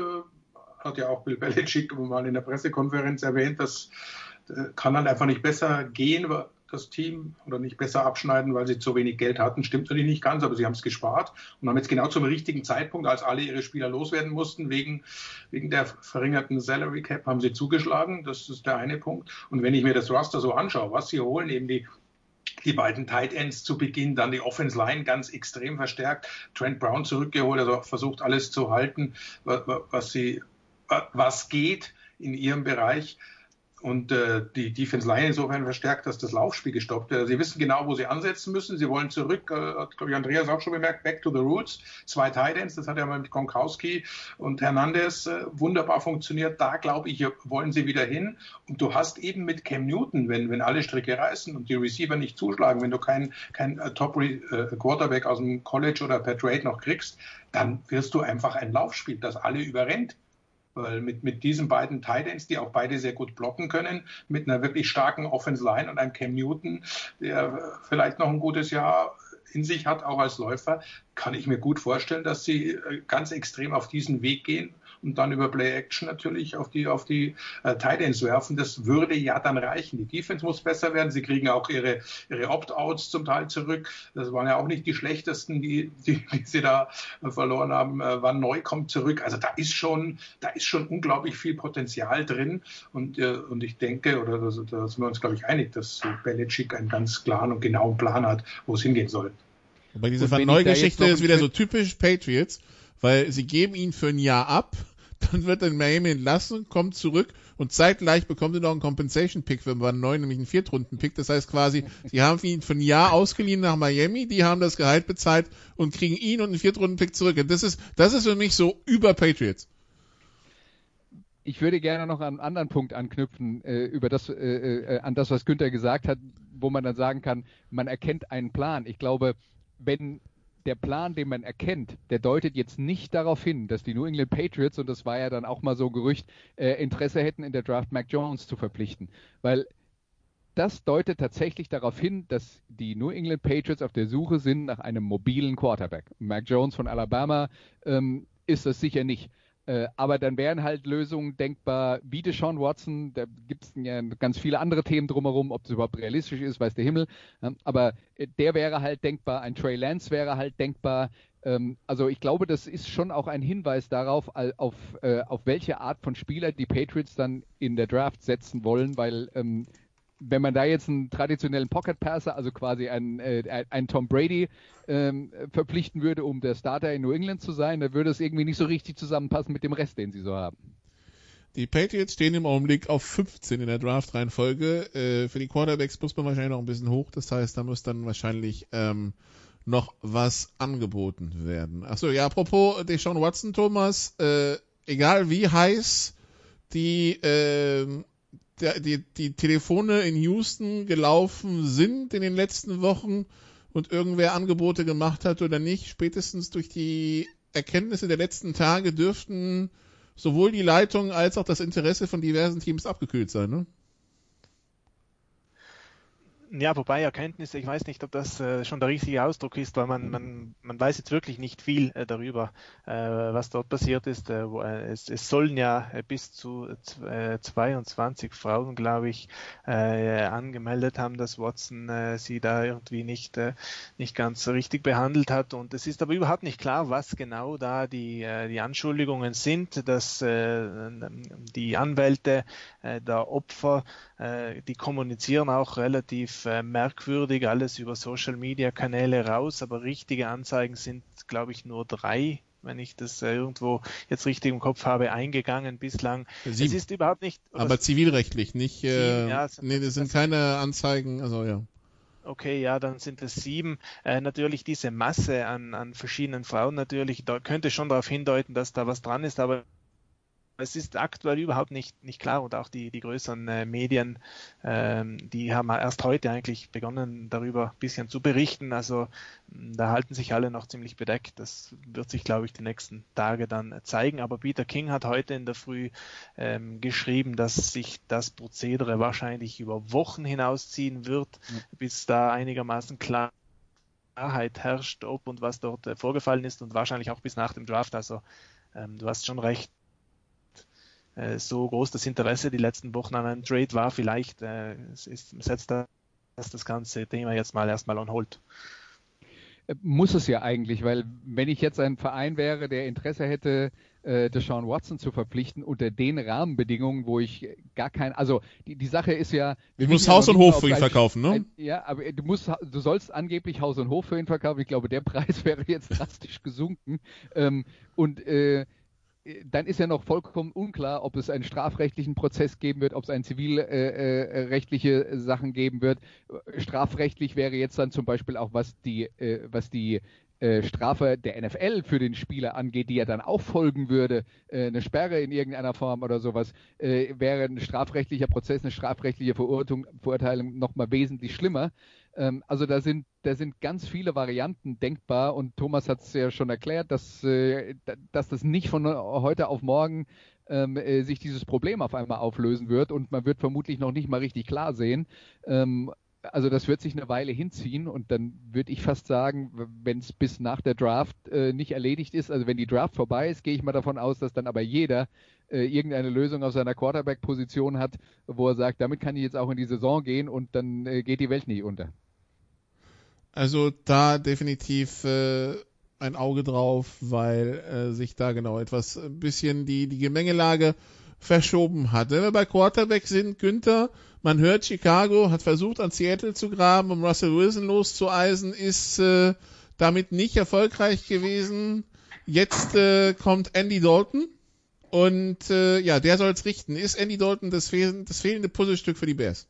hat ja auch Bill Belichick mal in der Pressekonferenz erwähnt, das äh, kann dann einfach nicht besser gehen, das Team oder nicht besser abschneiden, weil sie zu wenig Geld hatten. Stimmt natürlich nicht ganz, aber sie haben es gespart und haben jetzt genau zum richtigen Zeitpunkt, als alle ihre Spieler loswerden mussten, wegen, wegen der verringerten Salary Cap, haben sie zugeschlagen. Das ist der eine Punkt. Und wenn ich mir das Roster so anschaue, was sie holen, eben die die beiden Tight Ends zu Beginn, dann die Offense Line ganz extrem verstärkt, Trent Brown zurückgeholt, also versucht alles zu halten, was sie, was geht in ihrem Bereich und äh, die Defense Line insofern verstärkt, dass das Laufspiel gestoppt wird. Sie wissen genau, wo sie ansetzen müssen. Sie wollen zurück, äh, hat, glaube ich, Andreas auch schon bemerkt, back to the roots. Zwei Titans, das hat ja mal mit Gronkowski und Hernandez äh, wunderbar funktioniert. Da, glaube ich, wollen sie wieder hin. Und du hast eben mit Cam Newton, wenn, wenn alle Stricke reißen und die Receiver nicht zuschlagen, wenn du keinen kein, kein äh, Top-Quarterback äh, aus dem College oder per Trade noch kriegst, dann wirst du einfach ein Laufspiel, das alle überrennt. Weil mit, mit diesen beiden Titans, die auch beide sehr gut blocken können, mit einer wirklich starken Offense Line und einem Cam Newton, der vielleicht noch ein gutes Jahr in sich hat, auch als Läufer, kann ich mir gut vorstellen, dass sie äh, ganz extrem auf diesen Weg gehen und dann über Play Action natürlich auf die, auf die äh, Tight Ends werfen. Das würde ja dann reichen. Die Defense muss besser werden. Sie kriegen auch ihre, ihre Opt-outs zum Teil zurück. Das waren ja auch nicht die schlechtesten, die, die, die sie da äh, verloren haben. Äh, Wann neu kommt zurück. Also da ist schon, da ist schon unglaublich viel Potenzial drin. Und, äh, und ich denke, oder da sind wir uns, glaube ich, einig, dass Belichick einen ganz klaren und genauen Plan hat, wo es hingehen soll. Aber diese Van Neu-Geschichte ist wieder so typisch Patriots, weil sie geben ihn für ein Jahr ab dann wird er in Miami entlassen, kommt zurück und zeitgleich bekommt er noch einen Compensation-Pick für Van Neu, nämlich einen Viertrunden-Pick. Das heißt quasi, sie haben ihn für ein Jahr ausgeliehen nach Miami, die haben das Gehalt bezahlt und kriegen ihn und einen Viertrunden-Pick zurück. Und das ist, das ist für mich so über Patriots. Ich würde gerne noch an einen anderen Punkt anknüpfen, äh, über das, äh, äh, an das, was Günther gesagt hat, wo man dann sagen kann, man erkennt einen Plan. Ich glaube, wenn der Plan, den man erkennt, der deutet jetzt nicht darauf hin, dass die New England Patriots, und das war ja dann auch mal so ein Gerücht, äh, Interesse hätten, in der Draft Mac Jones zu verpflichten. Weil das deutet tatsächlich darauf hin, dass die New England Patriots auf der Suche sind nach einem mobilen Quarterback. Mac Jones von Alabama ähm, ist das sicher nicht. Äh, aber dann wären halt Lösungen denkbar wie Deshaun Watson. Da gibt es ja ganz viele andere Themen drumherum, ob das überhaupt realistisch ist, weiß der Himmel. aber äh, der wäre halt denkbar, ein Trey Lance wäre halt denkbar. Ähm, also ich glaube, das ist schon auch ein Hinweis darauf, auf, äh, auf welche Art von Spieler die Patriots dann in der Draft setzen wollen, weil ähm, wenn man da jetzt einen traditionellen Pocket Passer, also quasi einen, äh, einen Tom Brady ähm, verpflichten würde, um der Starter in New England zu sein, dann würde es irgendwie nicht so richtig zusammenpassen mit dem Rest, den sie so haben. Die Patriots stehen im Augenblick auf 15 in der Draft-Reihenfolge. Äh, für die Quarterbacks muss man wahrscheinlich noch ein bisschen hoch. Das heißt, da muss dann wahrscheinlich ähm, noch was angeboten werden. Achso, ja, apropos Deshaun Watson, Thomas, äh, egal wie heiß die äh, der, die, die Telefone in Houston gelaufen sind in den letzten Wochen und irgendwer Angebote gemacht hat oder nicht, spätestens durch die Erkenntnisse der letzten Tage dürften sowohl die Leitung als auch das Interesse von diversen Teams abgekühlt sein, ne? Ja, wobei Erkenntnisse, ich weiß nicht, ob das äh, schon der richtige Ausdruck ist, weil man, man, man weiß jetzt wirklich nicht viel äh, darüber, äh, was dort passiert ist. Äh, wo, äh, es, es sollen ja äh, bis zu 22 Frauen, glaube ich, angemeldet haben, dass Watson sie da irgendwie nicht, nicht ganz richtig behandelt hat. Und es ist aber überhaupt nicht klar, was genau da die, die Anschuldigungen sind, dass die Anwälte der Opfer, die kommunizieren auch relativ äh, merkwürdig, alles über Social Media Kanäle raus, aber richtige Anzeigen sind, glaube ich, nur drei wenn ich das äh, irgendwo jetzt richtig im Kopf habe, eingegangen bislang. Sieben. Es ist überhaupt nicht. Aber zivilrechtlich, nicht. Äh, ja, nee, das sind keine Anzeigen, also ja. Okay, ja, dann sind es sieben. Äh, natürlich diese Masse an, an verschiedenen Frauen natürlich, da könnte schon darauf hindeuten, dass da was dran ist, aber es ist aktuell überhaupt nicht, nicht klar und auch die, die größeren äh, Medien, ähm, die haben erst heute eigentlich begonnen, darüber ein bisschen zu berichten. Also da halten sich alle noch ziemlich bedeckt. Das wird sich, glaube ich, die nächsten Tage dann zeigen. Aber Peter King hat heute in der Früh ähm, geschrieben, dass sich das Prozedere wahrscheinlich über Wochen hinausziehen wird, mhm. bis da einigermaßen klar Klarheit herrscht, ob und was dort äh, vorgefallen ist und wahrscheinlich auch bis nach dem Draft. Also ähm, du hast schon recht, so groß das Interesse die letzten Wochen an einem Trade war. Vielleicht äh, ist, setzt das, das ganze Thema jetzt mal erstmal on hold. Äh, muss es ja eigentlich, weil wenn ich jetzt ein Verein wäre, der Interesse hätte, äh, Deshaun Watson zu verpflichten unter den Rahmenbedingungen, wo ich gar kein, also die, die Sache ist ja, du musst Haus und Hof für ihn verkaufen, ne? Ein, ja, aber du musst, du sollst angeblich Haus und Hof für ihn verkaufen. Ich glaube, der Preis wäre jetzt drastisch gesunken ähm, und äh, dann ist ja noch vollkommen unklar, ob es einen strafrechtlichen Prozess geben wird, ob es einen zivilrechtliche äh, äh, Sachen geben wird. Strafrechtlich wäre jetzt dann zum Beispiel auch, was die, äh, was die äh, Strafe der NFL für den Spieler angeht, die ja dann auch folgen würde, äh, eine Sperre in irgendeiner Form oder sowas, äh, wäre ein strafrechtlicher Prozess, eine strafrechtliche Verurteilung nochmal wesentlich schlimmer. Ähm, also da sind, da sind ganz viele Varianten denkbar und Thomas hat es ja schon erklärt, dass, äh, dass das nicht von heute auf morgen ähm, äh, sich dieses Problem auf einmal auflösen wird und man wird vermutlich noch nicht mal richtig klar sehen. Ähm, also das wird sich eine Weile hinziehen und dann würde ich fast sagen, wenn es bis nach der Draft äh, nicht erledigt ist, also wenn die Draft vorbei ist, gehe ich mal davon aus, dass dann aber jeder äh, irgendeine Lösung auf seiner Quarterback-Position hat, wo er sagt, damit kann ich jetzt auch in die Saison gehen und dann äh, geht die Welt nicht unter. Also da definitiv äh, ein Auge drauf, weil äh, sich da genau etwas ein bisschen die, die Gemengelage verschoben hat. Wenn wir bei Quarterback sind, Günther, man hört, Chicago hat versucht, an Seattle zu graben, um Russell Wilson loszueisen, ist äh, damit nicht erfolgreich gewesen. Jetzt äh, kommt Andy Dalton und äh, ja, der soll es richten. Ist Andy Dalton das, fehl das fehlende Puzzlestück für die Bears?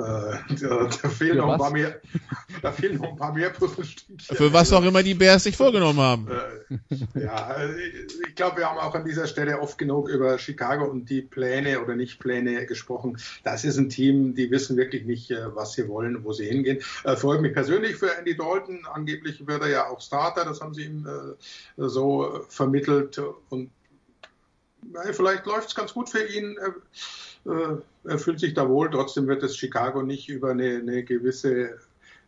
Äh, da, da, fehlen noch ein paar mehr, da fehlen noch ein paar mehr Puzzlestückchen. Für was auch immer die Bears sich vorgenommen haben. Äh, ja, ich glaube, wir haben auch an dieser Stelle oft genug über Chicago und die Pläne oder Nicht-Pläne gesprochen. Das ist ein Team, die wissen wirklich nicht, äh, was sie wollen, wo sie hingehen. Äh, freut mich persönlich für Andy Dalton. Angeblich wird er ja auch Starter, das haben sie ihm äh, so vermittelt und vielleicht läuft es ganz gut für ihn. Äh, er fühlt sich da wohl. Trotzdem wird es Chicago nicht über eine, eine gewisse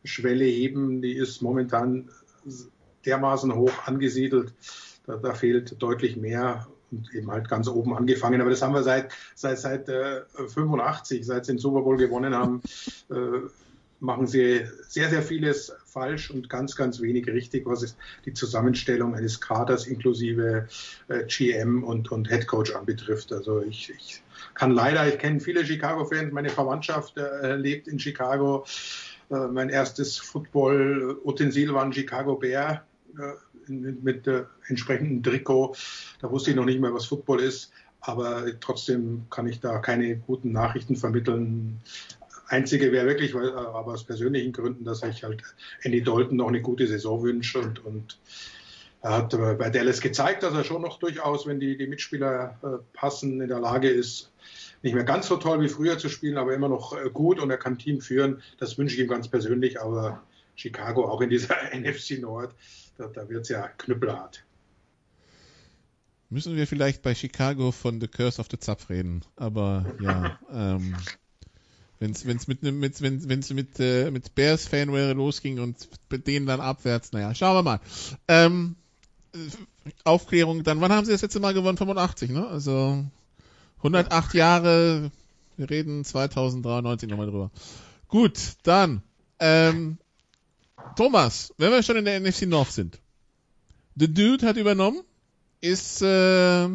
Schwelle heben. Die ist momentan dermaßen hoch angesiedelt. da, da fehlt deutlich mehr und eben halt ganz oben angefangen. Aber das haben wir seit, seit, seit äh, 85, seit sie den Super Bowl gewonnen haben, äh, machen sie sehr, sehr vieles falsch und ganz, ganz wenig richtig, was es die Zusammenstellung eines Kaders inklusive äh, GM und, und Head Coach anbetrifft. Also ich, ich kann leider, ich kenne viele Chicago-Fans, meine Verwandtschaft äh, lebt in Chicago. Äh, mein erstes Football-Utensil war ein Chicago Bear äh, mit, mit äh, entsprechendem Trikot. Da wusste ich noch nicht mehr, was Football ist. Aber trotzdem kann ich da keine guten Nachrichten vermitteln. Einzige wäre wirklich, weil, äh, aber aus persönlichen Gründen, dass ich halt Andy Dalton noch eine gute Saison wünsche und, und er hat bei Dallas gezeigt, dass er schon noch durchaus, wenn die, die Mitspieler äh, passen, in der Lage ist, nicht mehr ganz so toll wie früher zu spielen, aber immer noch äh, gut und er kann Team führen. Das wünsche ich ihm ganz persönlich, aber Chicago auch in dieser NFC Nord, da, da wird es ja knüppelhart. Müssen wir vielleicht bei Chicago von The Curse of the Zapf reden, aber ja, ähm, wenn es mit, mit, wenn, wenn's mit, äh, mit Bears Fanware losging und mit denen dann abwärts, naja, schauen wir mal. Ähm, Aufklärung, dann, wann haben sie das letzte Mal gewonnen? 85, ne? Also 108 Jahre, wir reden 2093 nochmal drüber. Gut, dann, ähm, Thomas, wenn wir schon in der NFC North sind. The Dude hat übernommen. Ist äh,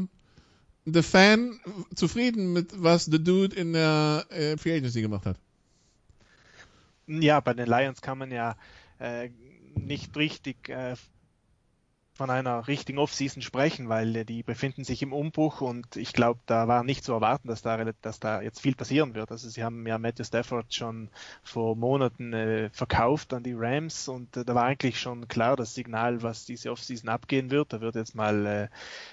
The Fan zufrieden mit, was The Dude in der äh, Free Agency gemacht hat? Ja, bei den Lions kann man ja äh, nicht richtig äh, von einer richtigen Offseason sprechen, weil die befinden sich im Umbruch und ich glaube, da war nicht zu erwarten, dass da, dass da jetzt viel passieren wird. Also sie haben ja Matthew Stafford schon vor Monaten äh, verkauft an die Rams und äh, da war eigentlich schon klar das Signal, was diese Offseason abgehen wird. Da wird jetzt mal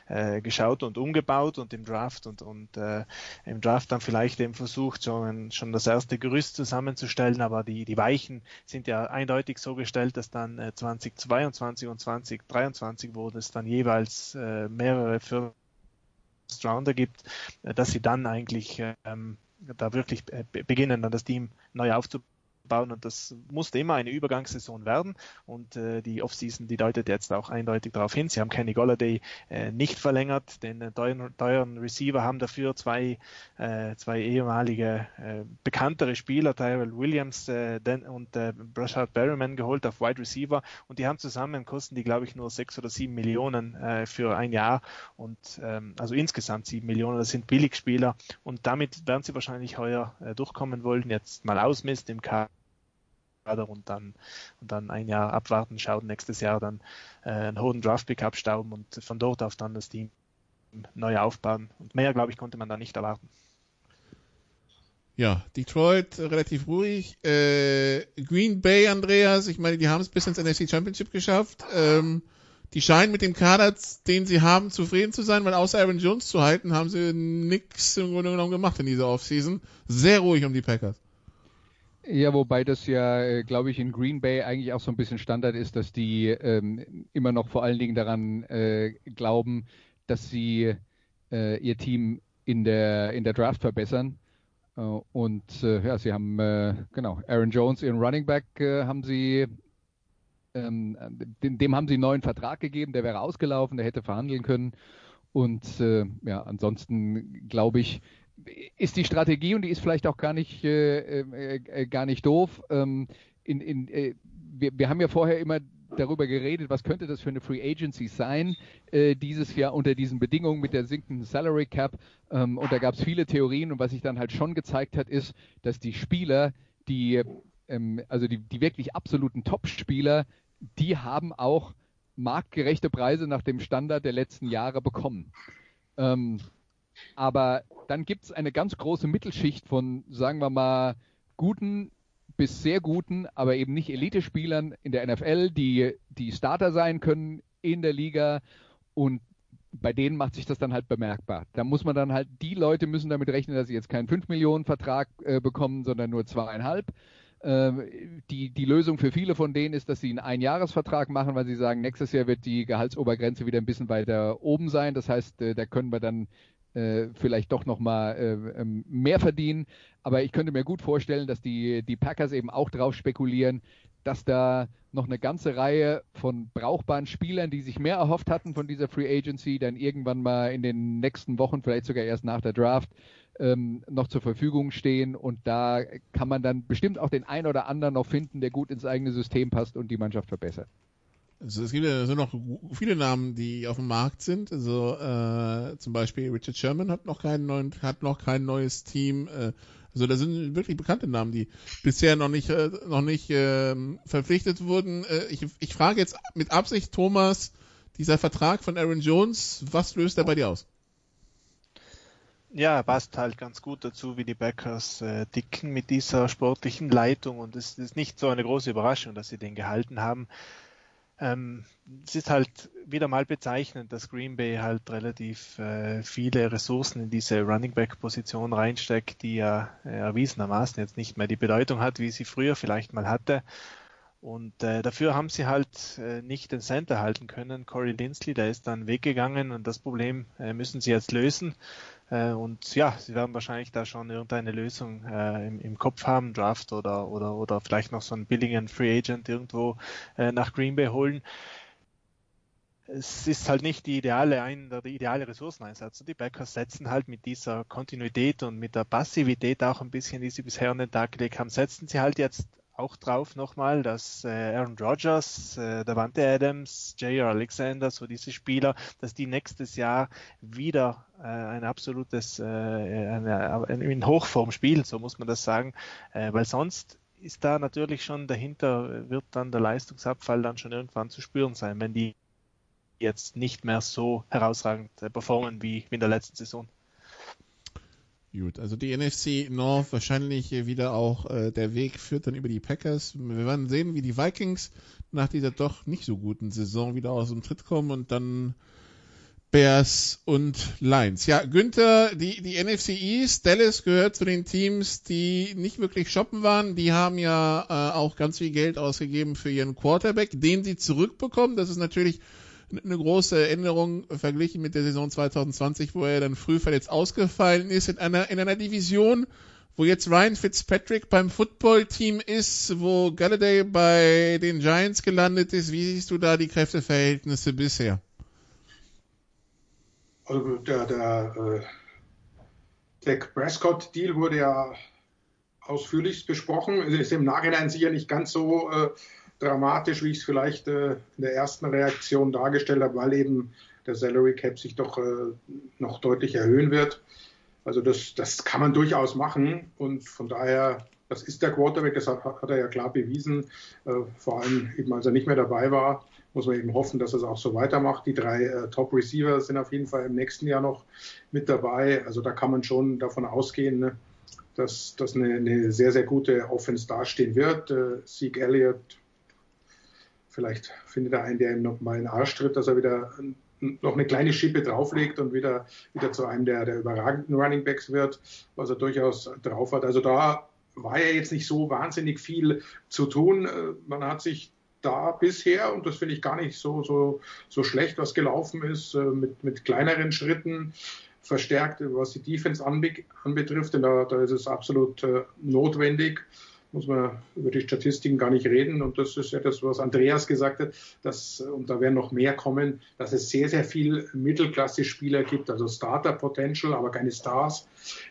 äh, äh, geschaut und umgebaut und im Draft und, und äh, im Draft dann vielleicht eben versucht, schon, schon das erste Gerüst zusammenzustellen, aber die, die Weichen sind ja eindeutig so gestellt, dass dann äh, 2022 und 2023 2020, wo es dann jeweils äh, mehrere First Rounder gibt, äh, dass sie dann eigentlich ähm, da wirklich äh, beginnen, dann das Team neu aufzubauen bauen und das musste immer eine Übergangssaison werden und äh, die Offseason, die deutet jetzt auch eindeutig darauf hin. Sie haben Kenny Golladay äh, nicht verlängert, den äh, teuren, teuren Receiver haben dafür zwei, äh, zwei ehemalige äh, bekanntere Spieler, Tyrell Williams äh, den, und äh, Brashard Berryman geholt auf Wide Receiver und die haben zusammen kosten die glaube ich nur sechs oder sieben Millionen äh, für ein Jahr und ähm, also insgesamt sieben Millionen, das sind Billigspieler und damit werden sie wahrscheinlich heuer äh, durchkommen wollen. Jetzt mal ausmisst im Kader und dann, und dann ein Jahr abwarten, schauen, nächstes Jahr dann äh, einen hohen Draftpick abstauben und von dort auf dann das Team neu aufbauen. Und mehr, glaube ich, konnte man da nicht erwarten. Ja, Detroit relativ ruhig. Äh, Green Bay, Andreas, ich meine, die haben es bis ins NFC Championship geschafft. Ähm, die scheinen mit dem Kader, den sie haben, zufrieden zu sein, weil außer Aaron Jones zu halten, haben sie nichts im Grunde genommen gemacht in dieser Offseason. Sehr ruhig um die Packers. Ja, wobei das ja, äh, glaube ich, in Green Bay eigentlich auch so ein bisschen Standard ist, dass die ähm, immer noch vor allen Dingen daran äh, glauben, dass sie äh, ihr Team in der, in der Draft verbessern. Äh, und äh, ja, sie haben, äh, genau, Aaron Jones, ihren Running Back, haben sie, ähm, dem, dem, haben sie einen neuen Vertrag gegeben, der wäre ausgelaufen, der hätte verhandeln können. Und ja, ansonsten glaube ich, ist die Strategie und die ist vielleicht auch gar nicht, äh, äh, äh, gar nicht doof. Ähm, in, in, äh, wir, wir, haben ja vorher immer darüber geredet, was könnte das für eine Free Agency sein, äh, dieses Jahr unter diesen Bedingungen mit der sinkenden Salary Cap. Ähm, und da gab es viele Theorien und was sich dann halt schon gezeigt hat, ist, dass die Spieler, die, ähm, also die, die wirklich absoluten Top-Spieler, die haben auch marktgerechte Preise nach dem Standard der letzten Jahre bekommen. Ähm, aber dann gibt es eine ganz große Mittelschicht von, sagen wir mal, guten bis sehr guten, aber eben nicht Elite-Spielern in der NFL, die, die Starter sein können in der Liga und bei denen macht sich das dann halt bemerkbar. Da muss man dann halt, die Leute müssen damit rechnen, dass sie jetzt keinen 5 Millionen Vertrag äh, bekommen, sondern nur zweieinhalb. Ähm, die, die Lösung für viele von denen ist, dass sie einen Einjahresvertrag machen, weil sie sagen, nächstes Jahr wird die Gehaltsobergrenze wieder ein bisschen weiter oben sein. Das heißt, äh, da können wir dann äh, vielleicht doch nochmal äh, ähm, mehr verdienen. Aber ich könnte mir gut vorstellen, dass die, die Packers eben auch drauf spekulieren, dass da noch eine ganze Reihe von brauchbaren Spielern, die sich mehr erhofft hatten von dieser Free Agency, dann irgendwann mal in den nächsten Wochen, vielleicht sogar erst nach der Draft, ähm, noch zur Verfügung stehen. Und da kann man dann bestimmt auch den einen oder anderen noch finden, der gut ins eigene System passt und die Mannschaft verbessert. Also es gibt ja so noch viele Namen, die auf dem Markt sind. Also äh, zum Beispiel Richard Sherman hat noch keinen neuen, hat noch kein neues Team. Äh, also da sind wirklich bekannte Namen, die bisher noch nicht äh, noch nicht äh, verpflichtet wurden. Äh, ich, ich frage jetzt mit Absicht Thomas, dieser Vertrag von Aaron Jones, was löst er bei dir aus? Ja, passt halt ganz gut dazu, wie die Backers äh, dicken mit dieser sportlichen Leitung und es ist nicht so eine große Überraschung, dass sie den gehalten haben. Ähm, es ist halt wieder mal bezeichnend, dass Green Bay halt relativ äh, viele Ressourcen in diese Running Back Position reinsteckt, die ja äh, erwiesenermaßen jetzt nicht mehr die Bedeutung hat, wie sie früher vielleicht mal hatte. Und äh, dafür haben sie halt äh, nicht den Center halten können. Corey Lindsley, der ist dann weggegangen und das Problem äh, müssen sie jetzt lösen. Äh, und ja, sie werden wahrscheinlich da schon irgendeine Lösung äh, im, im, Kopf haben, Draft oder, oder, oder vielleicht noch so einen billigen Free Agent irgendwo äh, nach Green Bay holen. Es ist halt nicht die ideale, ein, der ideale Ressourceneinsatz. Und die Backers setzen halt mit dieser Kontinuität und mit der Passivität auch ein bisschen, die sie bisher an den Tag gelegt haben, setzen sie halt jetzt auch drauf nochmal, dass äh, Aaron Rodgers, äh, Davante Adams, J.R. Alexander, so diese Spieler, dass die nächstes Jahr wieder äh, ein absolutes, äh, eine, in Hochform spielen, so muss man das sagen, äh, weil sonst ist da natürlich schon dahinter, wird dann der Leistungsabfall dann schon irgendwann zu spüren sein, wenn die jetzt nicht mehr so herausragend äh, performen wie in der letzten Saison. Gut, also die NFC North wahrscheinlich wieder auch äh, der Weg führt dann über die Packers. Wir werden sehen, wie die Vikings nach dieser doch nicht so guten Saison wieder aus dem Tritt kommen und dann Bears und Lions. Ja, Günther, die, die NFC East, Dallas gehört zu den Teams, die nicht wirklich shoppen waren. Die haben ja äh, auch ganz viel Geld ausgegeben für ihren Quarterback, den sie zurückbekommen. Das ist natürlich eine große Änderung verglichen mit der Saison 2020, wo er dann früh verletzt ausgefallen ist, in einer, in einer Division, wo jetzt Ryan Fitzpatrick beim Footballteam ist, wo Galladay bei den Giants gelandet ist. Wie siehst du da die Kräfteverhältnisse bisher? Also der, der äh, Dak Prescott-Deal wurde ja ausführlichst besprochen. Es ist im Nachhinein sicher nicht ganz so äh, dramatisch, wie ich es vielleicht äh, in der ersten Reaktion dargestellt habe, weil eben der Salary Cap sich doch äh, noch deutlich erhöhen wird. Also das, das kann man durchaus machen und von daher, das ist der Quarterback, das hat, hat er ja klar bewiesen, äh, vor allem eben als er nicht mehr dabei war, muss man eben hoffen, dass er es auch so weitermacht. Die drei äh, Top Receiver sind auf jeden Fall im nächsten Jahr noch mit dabei. Also da kann man schon davon ausgehen, ne, dass, dass eine, eine, sehr, sehr gute Offense dastehen wird. Äh, Zeke Elliott Vielleicht findet er einen, der ihm noch mal in den Arsch tritt, dass er wieder noch eine kleine Schippe drauflegt und wieder, wieder zu einem der, der überragenden Running Backs wird, was er durchaus drauf hat. Also da war ja jetzt nicht so wahnsinnig viel zu tun. Man hat sich da bisher, und das finde ich gar nicht so, so, so schlecht, was gelaufen ist, mit, mit kleineren Schritten verstärkt, was die Defense anbetrifft, denn da, da ist es absolut äh, notwendig muss man über die Statistiken gar nicht reden. Und das ist ja das, was Andreas gesagt hat, dass, und da werden noch mehr kommen, dass es sehr, sehr viel Mittelklasse-Spieler gibt, also Starter-Potential, aber keine Stars,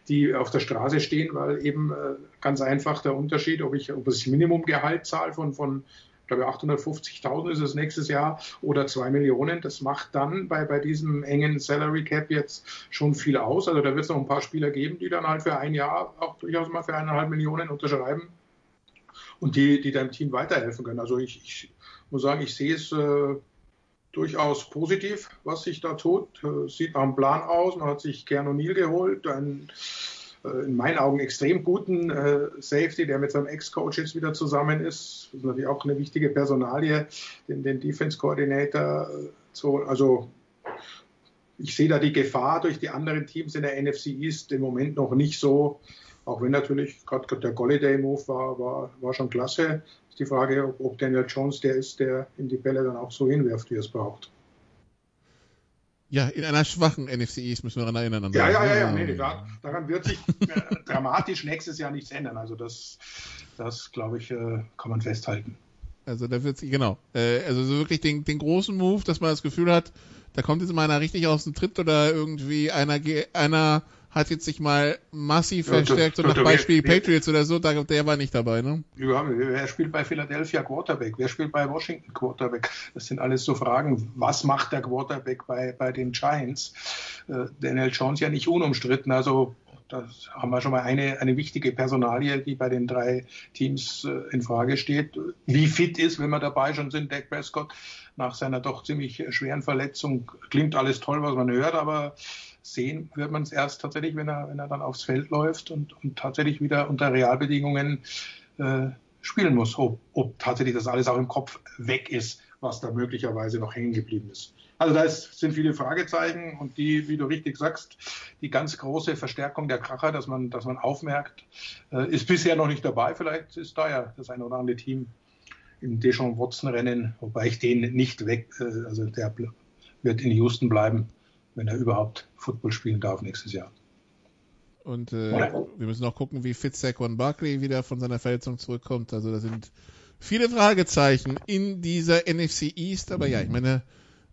die auf der Straße stehen, weil eben äh, ganz einfach der Unterschied, ob ich, ob ich Minimumgehalt zahle von, von ich glaube 850.000 ist es nächstes Jahr oder zwei Millionen. Das macht dann bei, bei diesem engen Salary Cap jetzt schon viel aus. Also da wird es noch ein paar Spieler geben, die dann halt für ein Jahr auch durchaus mal für eineinhalb Millionen unterschreiben und die, die deinem Team weiterhelfen können. Also ich, ich muss sagen, ich sehe es äh, durchaus positiv, was sich da tut. Äh, sieht nach einem Plan aus. Man hat sich Kern O'Neill geholt, einen äh, in meinen Augen extrem guten äh, Safety, der mit seinem Ex-Coach jetzt wieder zusammen ist. Das ist natürlich auch eine wichtige Personalie, den, den Defense-Coordinator äh, zu, also ich sehe da die Gefahr durch die anderen Teams in der NFC East im Moment noch nicht so, auch wenn natürlich gerade der Golliday-Move war, war, war schon klasse. Ist die Frage, ob, ob Daniel Jones der ist, der in die Bälle dann auch so hinwirft, wie er es braucht. Ja, in einer schwachen NFC East müssen wir daran erinnern. Ja, ja, ja, ja, nee, daran wird sich äh, dramatisch nächstes Jahr nichts ändern. Also das, das glaube ich, äh, kann man festhalten. Also da wird sich, genau, äh, also so wirklich den, den großen Move, dass man das Gefühl hat, da kommt jetzt mal einer richtig aus dem Tritt oder irgendwie einer, einer hat jetzt sich mal massiv ja, verstärkt, so nach Beispiel wer, Patriots oder so, der war nicht dabei, ne? Ja, wer spielt bei Philadelphia Quarterback? Wer spielt bei Washington Quarterback? Das sind alles so Fragen. Was macht der Quarterback bei, bei den Giants? Äh, Daniel Jones ja nicht unumstritten, also das haben wir schon mal eine, eine wichtige Personalie, die bei den drei Teams äh, in Frage steht. Wie fit ist, wenn wir dabei schon sind, Dak Prescott nach seiner doch ziemlich schweren Verletzung. Klingt alles toll, was man hört, aber sehen wird man es erst tatsächlich, wenn er, wenn er dann aufs Feld läuft und, und tatsächlich wieder unter Realbedingungen äh, spielen muss, ob, ob tatsächlich das alles auch im Kopf weg ist, was da möglicherweise noch hängen geblieben ist. Also da ist, sind viele Fragezeichen und die, wie du richtig sagst, die ganz große Verstärkung der Kracher, dass man, dass man aufmerkt, äh, ist bisher noch nicht dabei. Vielleicht ist da ja das eine oder andere Team im Deshaun Watson Rennen, wobei ich den nicht weg, äh, also der wird in Houston bleiben, wenn er überhaupt Football spielen darf nächstes Jahr. Und äh, wir müssen auch gucken, wie fit Saquon Barkley wieder von seiner Verletzung zurückkommt. Also da sind viele Fragezeichen in dieser NFC East. Aber ja, ich meine,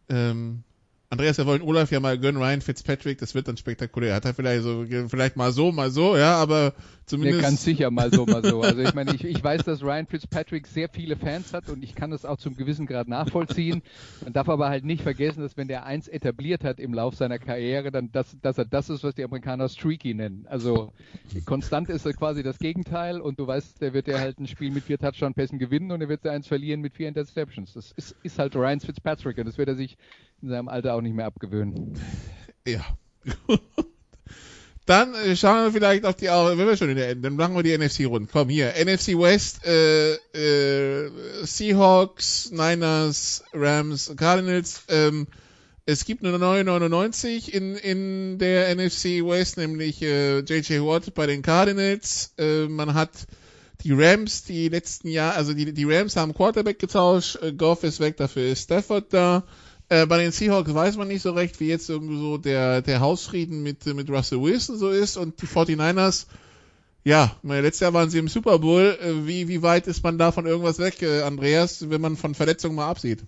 ähm, Andreas, wir wollen Olaf ja mal gönnen, Ryan Fitzpatrick, das wird dann spektakulär. Hat er vielleicht so, vielleicht mal so, mal so, ja, aber zumindest. Ja, ganz sicher mal so, mal so. Also ich meine, ich, ich weiß, dass Ryan Fitzpatrick sehr viele Fans hat und ich kann das auch zum gewissen Grad nachvollziehen. Man darf aber halt nicht vergessen, dass wenn der eins etabliert hat im Lauf seiner Karriere, dann das, dass er das ist, was die Amerikaner Streaky nennen. Also konstant ist er quasi das Gegenteil und du weißt, der wird ja halt ein Spiel mit vier Touchdown-Pässen gewinnen und er wird eins verlieren mit vier Interceptions. Das ist, ist halt Ryan Fitzpatrick und das wird er sich in seinem Alter auch nicht mehr abgewöhnen. Ja. Dann äh, schauen wir vielleicht auf die, wenn wir schon in der dann machen wir die NFC rund. Komm hier, NFC West, äh, äh, Seahawks, Niners, Rams, Cardinals. Ähm, es gibt eine neue 99 in, in der NFC West, nämlich äh, JJ Watt bei den Cardinals. Äh, man hat die Rams, die letzten Jahre, also die, die Rams haben Quarterback getauscht, äh, Goff ist weg, dafür ist Stafford da. Äh, bei den Seahawks weiß man nicht so recht, wie jetzt irgendwie so der, der Hausfrieden mit, mit Russell Wilson so ist und die 49ers, ja, letztes Jahr waren sie im Super Bowl. Äh, wie, wie weit ist man da von irgendwas weg, äh, Andreas, wenn man von Verletzungen mal absieht?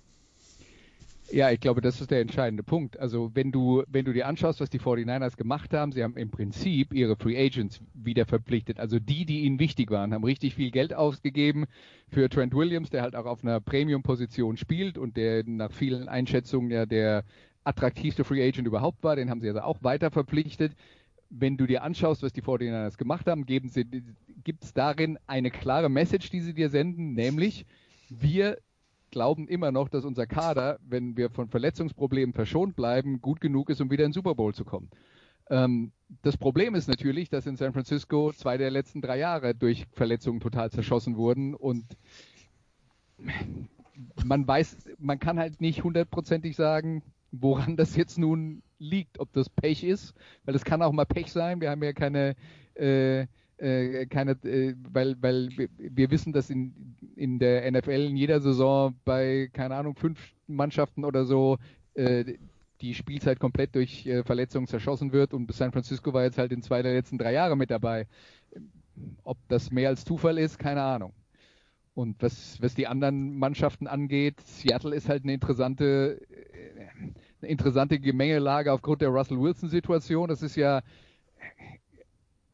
Ja, ich glaube, das ist der entscheidende Punkt. Also wenn du, wenn du dir anschaust, was die 49ers gemacht haben, sie haben im Prinzip ihre Free Agents wieder verpflichtet. Also die, die ihnen wichtig waren, haben richtig viel Geld ausgegeben für Trent Williams, der halt auch auf einer Premium-Position spielt und der nach vielen Einschätzungen ja der attraktivste Free Agent überhaupt war. Den haben sie also auch weiter verpflichtet. Wenn du dir anschaust, was die 49ers gemacht haben, gibt es darin eine klare Message, die sie dir senden, nämlich wir glauben immer noch, dass unser Kader, wenn wir von Verletzungsproblemen verschont bleiben, gut genug ist, um wieder in den Super Bowl zu kommen. Ähm, das Problem ist natürlich, dass in San Francisco zwei der letzten drei Jahre durch Verletzungen total zerschossen wurden und man weiß, man kann halt nicht hundertprozentig sagen, woran das jetzt nun liegt, ob das Pech ist, weil es kann auch mal Pech sein. Wir haben ja keine äh, äh, keine, äh, weil, weil wir wissen, dass in, in der NFL in jeder Saison bei, keine Ahnung, fünf Mannschaften oder so äh, die Spielzeit komplett durch äh, Verletzungen zerschossen wird und San Francisco war jetzt halt in zwei der letzten drei Jahre mit dabei. Ob das mehr als Zufall ist, keine Ahnung. Und was, was die anderen Mannschaften angeht, Seattle ist halt eine interessante, äh, eine interessante Gemengelage aufgrund der Russell Wilson-Situation. Das ist ja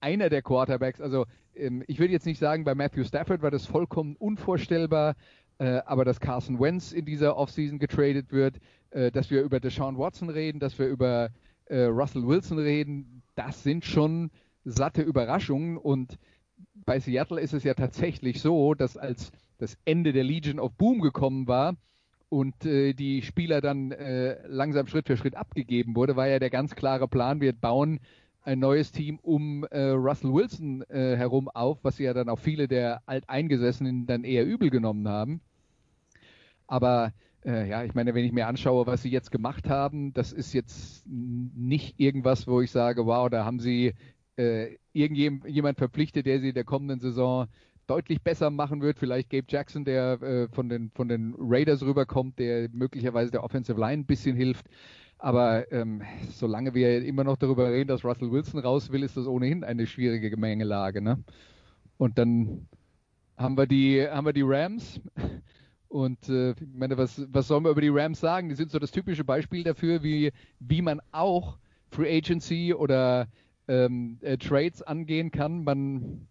einer der Quarterbacks, also ähm, ich würde jetzt nicht sagen, bei Matthew Stafford war das vollkommen unvorstellbar, äh, aber dass Carson Wentz in dieser Offseason getradet wird, äh, dass wir über Deshaun Watson reden, dass wir über äh, Russell Wilson reden, das sind schon satte Überraschungen. Und bei Seattle ist es ja tatsächlich so, dass als das Ende der Legion of Boom gekommen war, und äh, die Spieler dann äh, langsam Schritt für Schritt abgegeben wurde, war ja der ganz klare Plan, wir bauen ein neues Team um äh, Russell Wilson äh, herum auf, was ja dann auch viele der Alteingesessenen dann eher übel genommen haben. Aber äh, ja, ich meine, wenn ich mir anschaue, was sie jetzt gemacht haben, das ist jetzt nicht irgendwas, wo ich sage, wow, da haben sie äh, irgendjemand verpflichtet, der sie in der kommenden Saison deutlich besser machen wird. Vielleicht Gabe Jackson, der äh, von, den, von den Raiders rüberkommt, der möglicherweise der Offensive Line ein bisschen hilft. Aber ähm, solange wir immer noch darüber reden, dass Russell Wilson raus will, ist das ohnehin eine schwierige Gemengelage. Ne? Und dann haben wir die, haben wir die Rams. Und äh, ich meine, was, was sollen wir über die Rams sagen? Die sind so das typische Beispiel dafür, wie, wie man auch Free Agency oder ähm, äh, Trades angehen kann. Man,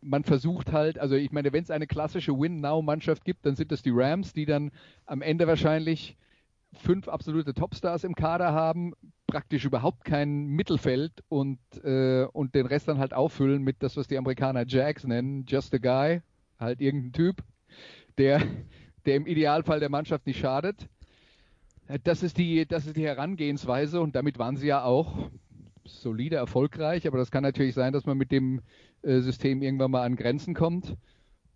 man versucht halt, also ich meine, wenn es eine klassische Win-Now-Mannschaft gibt, dann sind das die Rams, die dann am Ende wahrscheinlich fünf absolute Topstars im Kader haben, praktisch überhaupt kein Mittelfeld und, äh, und den Rest dann halt auffüllen mit das, was die Amerikaner Jags nennen, just a guy, halt irgendein Typ, der, der im Idealfall der Mannschaft nicht schadet. Das ist die, das ist die Herangehensweise und damit waren sie ja auch solide erfolgreich, aber das kann natürlich sein, dass man mit dem äh, System irgendwann mal an Grenzen kommt.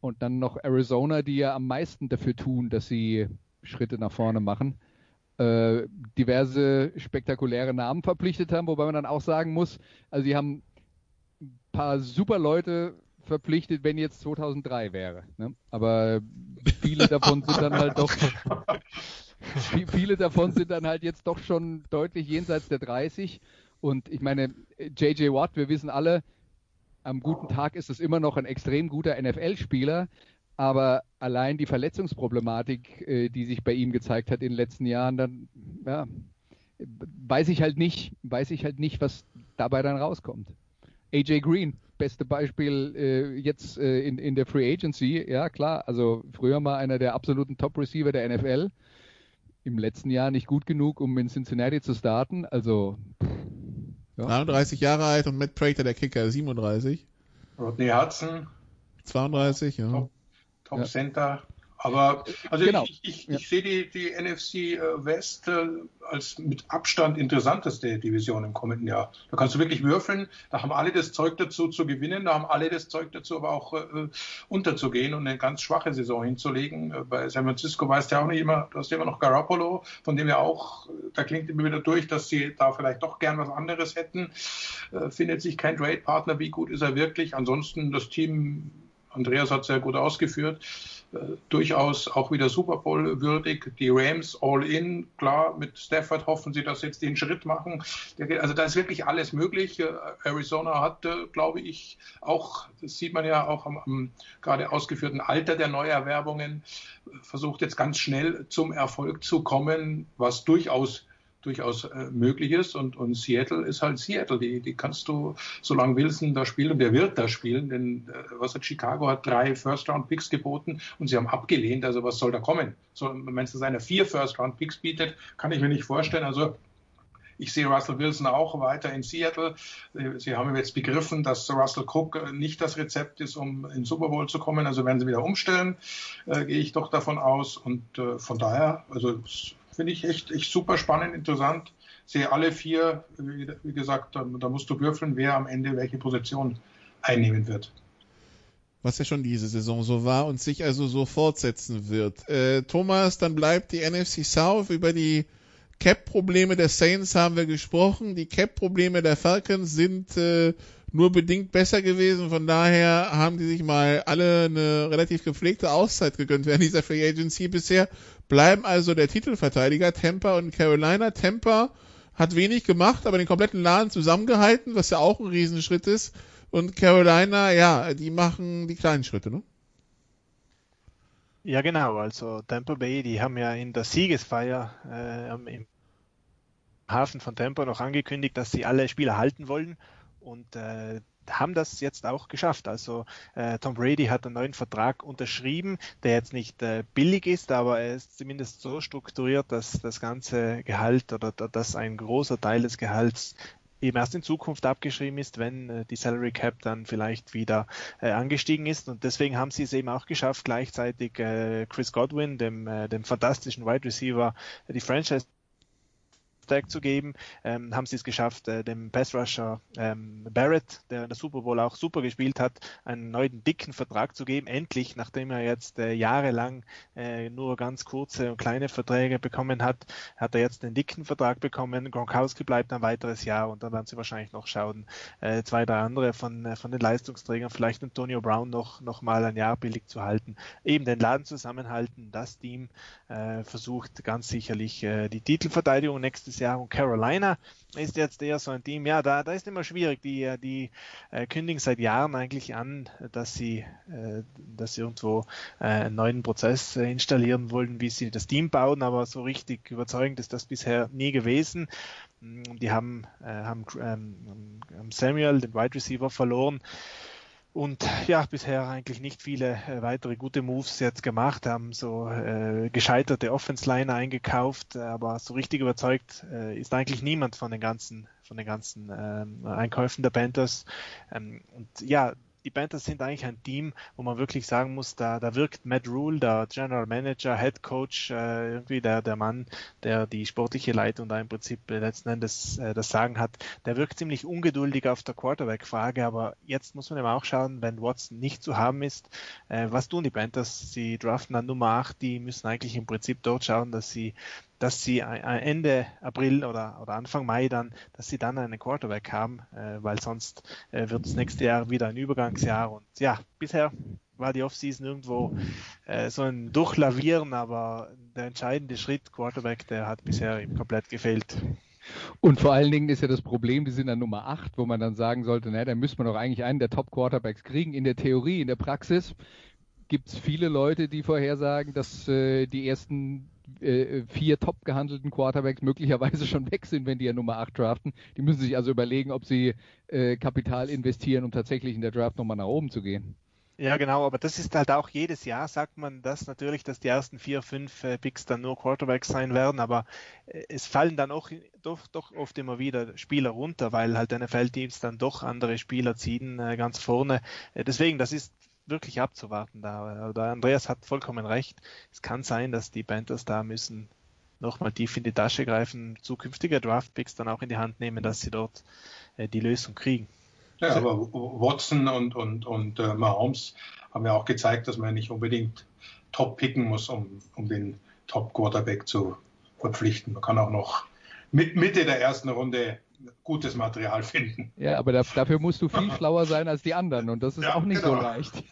Und dann noch Arizona, die ja am meisten dafür tun, dass sie Schritte nach vorne machen äh, diverse spektakuläre Namen verpflichtet haben, wobei man dann auch sagen muss, also sie haben ein paar super Leute verpflichtet, wenn jetzt 2003 wäre. Ne? Aber viele davon sind dann halt doch, viele davon sind dann halt jetzt doch schon deutlich jenseits der 30. Und ich meine, JJ Watt, wir wissen alle, am guten Tag ist es immer noch ein extrem guter NFL-Spieler, aber allein die Verletzungsproblematik, äh, die sich bei ihm gezeigt hat in den letzten Jahren, dann ja, weiß ich halt nicht, weiß ich halt nicht, was dabei dann rauskommt. AJ Green, beste Beispiel äh, jetzt äh, in, in der Free Agency, ja klar, also früher mal einer der absoluten Top-Receiver der NFL, im letzten Jahr nicht gut genug, um in Cincinnati zu starten, also ja. 33 Jahre alt und Matt Prater, der Kicker, 37. Rodney Hudson. 32, ja. Top Top ja. Center. Aber also genau. ich, ich, ja. ich sehe die, die NFC äh, West äh, als mit Abstand interessanteste Division im kommenden Jahr. Da kannst du wirklich würfeln. Da haben alle das Zeug dazu zu gewinnen. Da haben alle das Zeug dazu, aber auch äh, unterzugehen und eine ganz schwache Saison hinzulegen. Äh, bei San Francisco weißt du ja auch nicht immer, du hast immer noch Garoppolo, von dem ja auch, da klingt immer wieder durch, dass sie da vielleicht doch gern was anderes hätten. Äh, findet sich kein Trade-Partner. Wie gut ist er wirklich? Ansonsten das Team Andreas hat sehr gut ausgeführt, äh, durchaus auch wieder Super Bowl würdig. Die Rams all in, klar, mit Stafford hoffen sie, dass sie jetzt den Schritt machen. Also da ist wirklich alles möglich. Äh, Arizona hat, äh, glaube ich, auch, das sieht man ja auch am, am gerade ausgeführten Alter der Neuerwerbungen, versucht jetzt ganz schnell zum Erfolg zu kommen, was durchaus durchaus äh, möglich ist. Und, und Seattle ist halt Seattle. Die, die kannst du, solange Wilson da spielt, und der wird da spielen, denn äh, was hat Chicago hat drei First-Round-Picks geboten und sie haben abgelehnt. Also was soll da kommen? So, wenn es seine vier First-Round-Picks bietet, kann ich mir nicht vorstellen. Also ich sehe Russell Wilson auch weiter in Seattle. Sie haben jetzt begriffen, dass Russell Cook nicht das Rezept ist, um in Super Bowl zu kommen. Also werden sie wieder umstellen, äh, gehe ich doch davon aus. Und äh, von daher, also Finde ich echt, echt super spannend, interessant. Sehe alle vier, wie, gesagt, da, da musst du würfeln, wer am Ende welche Position einnehmen wird was ja schon diese Saison so war und sich also so fortsetzen wird. Äh, Thomas, dann bleibt die NFC South. Über die Cap-Probleme der Saints haben wir gesprochen. Die Cap-Probleme der Falcons sind äh, nur bedingt besser gewesen. Von daher haben die sich mal alle eine relativ gepflegte Auszeit gegönnt während dieser Free Agency bisher. Bleiben also der Titelverteidiger Tampa und Carolina. Tampa hat wenig gemacht, aber den kompletten Laden zusammengehalten, was ja auch ein Riesenschritt ist. Und Carolina, ja, die machen die kleinen Schritte, ne? Ja, genau. Also Tampa Bay, die haben ja in der Siegesfeier äh, im Hafen von Tampa noch angekündigt, dass sie alle Spieler halten wollen und äh, haben das jetzt auch geschafft. Also äh, Tom Brady hat einen neuen Vertrag unterschrieben, der jetzt nicht äh, billig ist, aber er ist zumindest so strukturiert, dass das ganze Gehalt oder dass ein großer Teil des Gehalts eben erst in Zukunft abgeschrieben ist, wenn äh, die Salary Cap dann vielleicht wieder äh, angestiegen ist. Und deswegen haben sie es eben auch geschafft, gleichzeitig äh, Chris Godwin, dem, äh, dem fantastischen Wide Receiver, die Franchise Tag zu geben, ähm, haben sie es geschafft, äh, dem Pass Rusher ähm, Barrett, der in der Super Bowl auch super gespielt hat, einen neuen dicken Vertrag zu geben. Endlich, nachdem er jetzt äh, jahrelang äh, nur ganz kurze und kleine Verträge bekommen hat, hat er jetzt den dicken Vertrag bekommen. Gronkowski bleibt ein weiteres Jahr und dann werden sie wahrscheinlich noch schauen, äh, zwei, drei andere von, äh, von den Leistungsträgern, vielleicht Antonio Brown noch, noch mal ein Jahr billig zu halten. Eben den Laden zusammenhalten, das Team äh, versucht ganz sicherlich äh, die Titelverteidigung nächstes dieses Jahr. Und Carolina ist jetzt eher so ein Team, ja, da, da ist immer schwierig. Die, die äh, kündigen seit Jahren eigentlich an, dass sie, äh, dass sie irgendwo äh, einen neuen Prozess äh, installieren wollen, wie sie das Team bauen, aber so richtig überzeugend ist das bisher nie gewesen. Die haben, äh, haben ähm, Samuel, den Wide Receiver, verloren. Und ja, bisher eigentlich nicht viele äh, weitere gute Moves jetzt gemacht, haben so äh, gescheiterte Offense-Liner eingekauft, aber so richtig überzeugt äh, ist eigentlich niemand von den ganzen, von den ganzen ähm, Einkäufen der Panthers. Ähm, und ja, die Panthers sind eigentlich ein Team, wo man wirklich sagen muss, da, da wirkt Matt Rule, der General Manager, Head Coach, äh, irgendwie der, der Mann, der die sportliche Leitung da im Prinzip äh, letzten Endes äh, das Sagen hat, der wirkt ziemlich ungeduldig auf der Quarterback-Frage, aber jetzt muss man eben auch schauen, wenn Watson nicht zu haben ist, äh, was tun die Panthers? Sie draften an Nummer 8, die müssen eigentlich im Prinzip dort schauen, dass sie dass sie Ende April oder, oder Anfang Mai dann, dass sie dann einen Quarterback haben, äh, weil sonst äh, wird das nächste Jahr wieder ein Übergangsjahr und ja, bisher war die Offseason irgendwo äh, so ein Durchlavieren, aber der entscheidende Schritt Quarterback, der hat bisher eben komplett gefehlt. Und vor allen Dingen ist ja das Problem, die sind dann Nummer 8, wo man dann sagen sollte, na, dann müsste man doch eigentlich einen der Top-Quarterbacks kriegen. In der Theorie, in der Praxis gibt es viele Leute, die vorhersagen, dass äh, die ersten äh, vier top gehandelten Quarterbacks möglicherweise schon weg sind, wenn die ja Nummer 8 draften. Die müssen sich also überlegen, ob sie äh, Kapital investieren, um tatsächlich in der Draft nochmal nach oben zu gehen. Ja, genau, aber das ist halt auch jedes Jahr, sagt man das natürlich, dass die ersten vier, fünf äh, Picks dann nur Quarterbacks sein werden, aber äh, es fallen dann auch doch, doch oft immer wieder Spieler runter, weil halt NFL-Teams dann doch andere Spieler ziehen äh, ganz vorne. Äh, deswegen, das ist wirklich abzuwarten da. Oder Andreas hat vollkommen recht. Es kann sein, dass die Panthers da müssen nochmal tief in die Tasche greifen, zukünftige Draftpicks dann auch in die Hand nehmen, dass sie dort äh, die Lösung kriegen. Ja, aber Watson und, und, und äh, Mahomes haben ja auch gezeigt, dass man nicht unbedingt top picken muss, um, um den Top Quarterback zu verpflichten. Man kann auch noch mit Mitte der ersten Runde gutes Material finden. Ja, aber da, dafür musst du viel schlauer sein als die anderen und das ist ja, auch nicht genau. so leicht.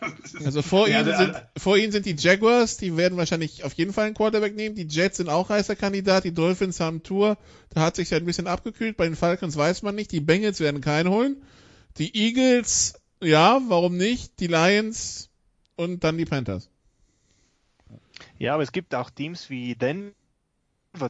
Also vor, ja, ihnen sind, vor ihnen sind die Jaguars, die werden wahrscheinlich auf jeden Fall einen Quarterback nehmen. Die Jets sind auch heißer Kandidat. Die Dolphins haben Tour. Da hat sich ja ein bisschen abgekühlt. Bei den Falcons weiß man nicht. Die Bengals werden keinen holen. Die Eagles, ja, warum nicht? Die Lions und dann die Panthers. Ja, aber es gibt auch Teams wie Denver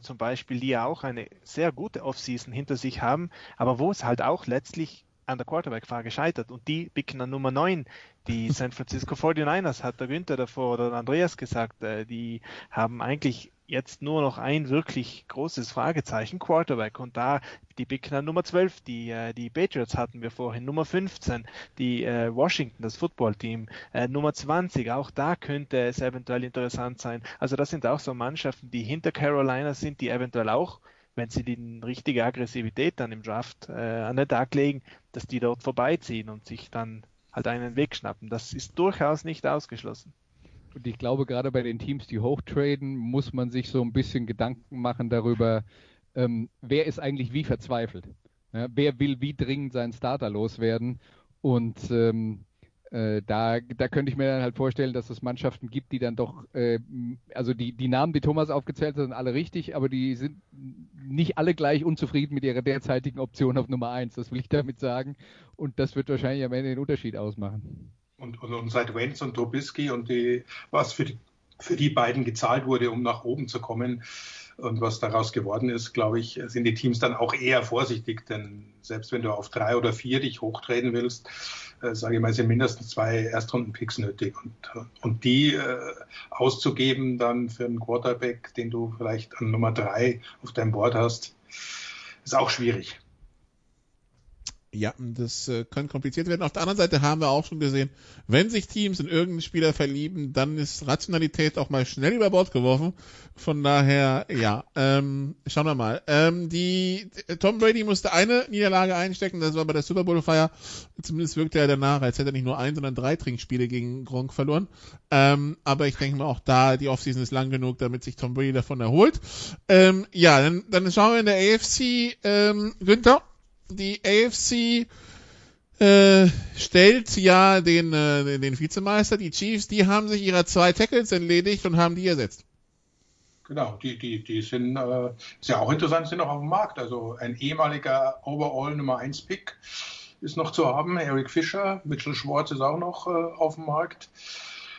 zum Beispiel, die ja auch eine sehr gute Offseason hinter sich haben, aber wo es halt auch letztlich an der Quarterback-Frage scheitert und die picken an Nummer 9. Die San Francisco 49ers hat der Günther davor oder Andreas gesagt, äh, die haben eigentlich jetzt nur noch ein wirklich großes Fragezeichen, Quarterback. Und da die Big Nummer 12, die, äh, die Patriots hatten wir vorhin, Nummer 15, die äh, Washington, das Footballteam, äh, Nummer 20, auch da könnte es eventuell interessant sein. Also das sind auch so Mannschaften, die hinter Carolina sind, die eventuell auch wenn sie die richtige Aggressivität dann im Draft äh, an den Tag legen, dass die dort vorbeiziehen und sich dann halt einen Weg schnappen. Das ist durchaus nicht ausgeschlossen. Und ich glaube, gerade bei den Teams, die hochtraden, muss man sich so ein bisschen Gedanken machen darüber, ähm, wer ist eigentlich wie verzweifelt. Ja, wer will wie dringend seinen Starter loswerden. Und ähm, äh, da, da könnte ich mir dann halt vorstellen, dass es Mannschaften gibt, die dann doch, äh, also die, die Namen, die Thomas aufgezählt hat, sind alle richtig, aber die sind nicht alle gleich unzufrieden mit ihrer derzeitigen Option auf Nummer 1. Das will ich damit sagen. Und das wird wahrscheinlich am Ende den Unterschied ausmachen und, und, und seit Wentz und Trubisky und die, was für die, für die beiden gezahlt wurde, um nach oben zu kommen und was daraus geworden ist, glaube ich, sind die Teams dann auch eher vorsichtig, denn selbst wenn du auf drei oder vier dich hochtreten willst, äh, sage ich mal, sind mindestens zwei Erstrunden-Picks nötig und, und die äh, auszugeben dann für einen Quarterback, den du vielleicht an Nummer drei auf deinem Board hast, ist auch schwierig. Ja, das äh, kann kompliziert werden. Auf der anderen Seite haben wir auch schon gesehen, wenn sich Teams in irgendeinen Spieler verlieben, dann ist Rationalität auch mal schnell über Bord geworfen. Von daher, ja, ähm, schauen wir mal. Ähm, die Tom Brady musste eine Niederlage einstecken, das war bei der Super Bowl Feier. Zumindest wirkte er danach, als hätte er nicht nur ein, sondern drei Trinkspiele gegen Gronk verloren. Ähm, aber ich denke mal auch da, die Offseason ist lang genug, damit sich Tom Brady davon erholt. Ähm, ja, dann, dann schauen wir in der AFC, ähm, Günther die AFC äh, stellt ja den, äh, den Vizemeister, die Chiefs, die haben sich ihrer zwei Tackles entledigt und haben die ersetzt. Genau, die, die, die sind äh, sehr auch interessant, sind noch auf dem Markt. Also ein ehemaliger Overall Nummer 1 Pick ist noch zu haben, Eric Fischer, Mitchell Schwartz ist auch noch äh, auf dem Markt.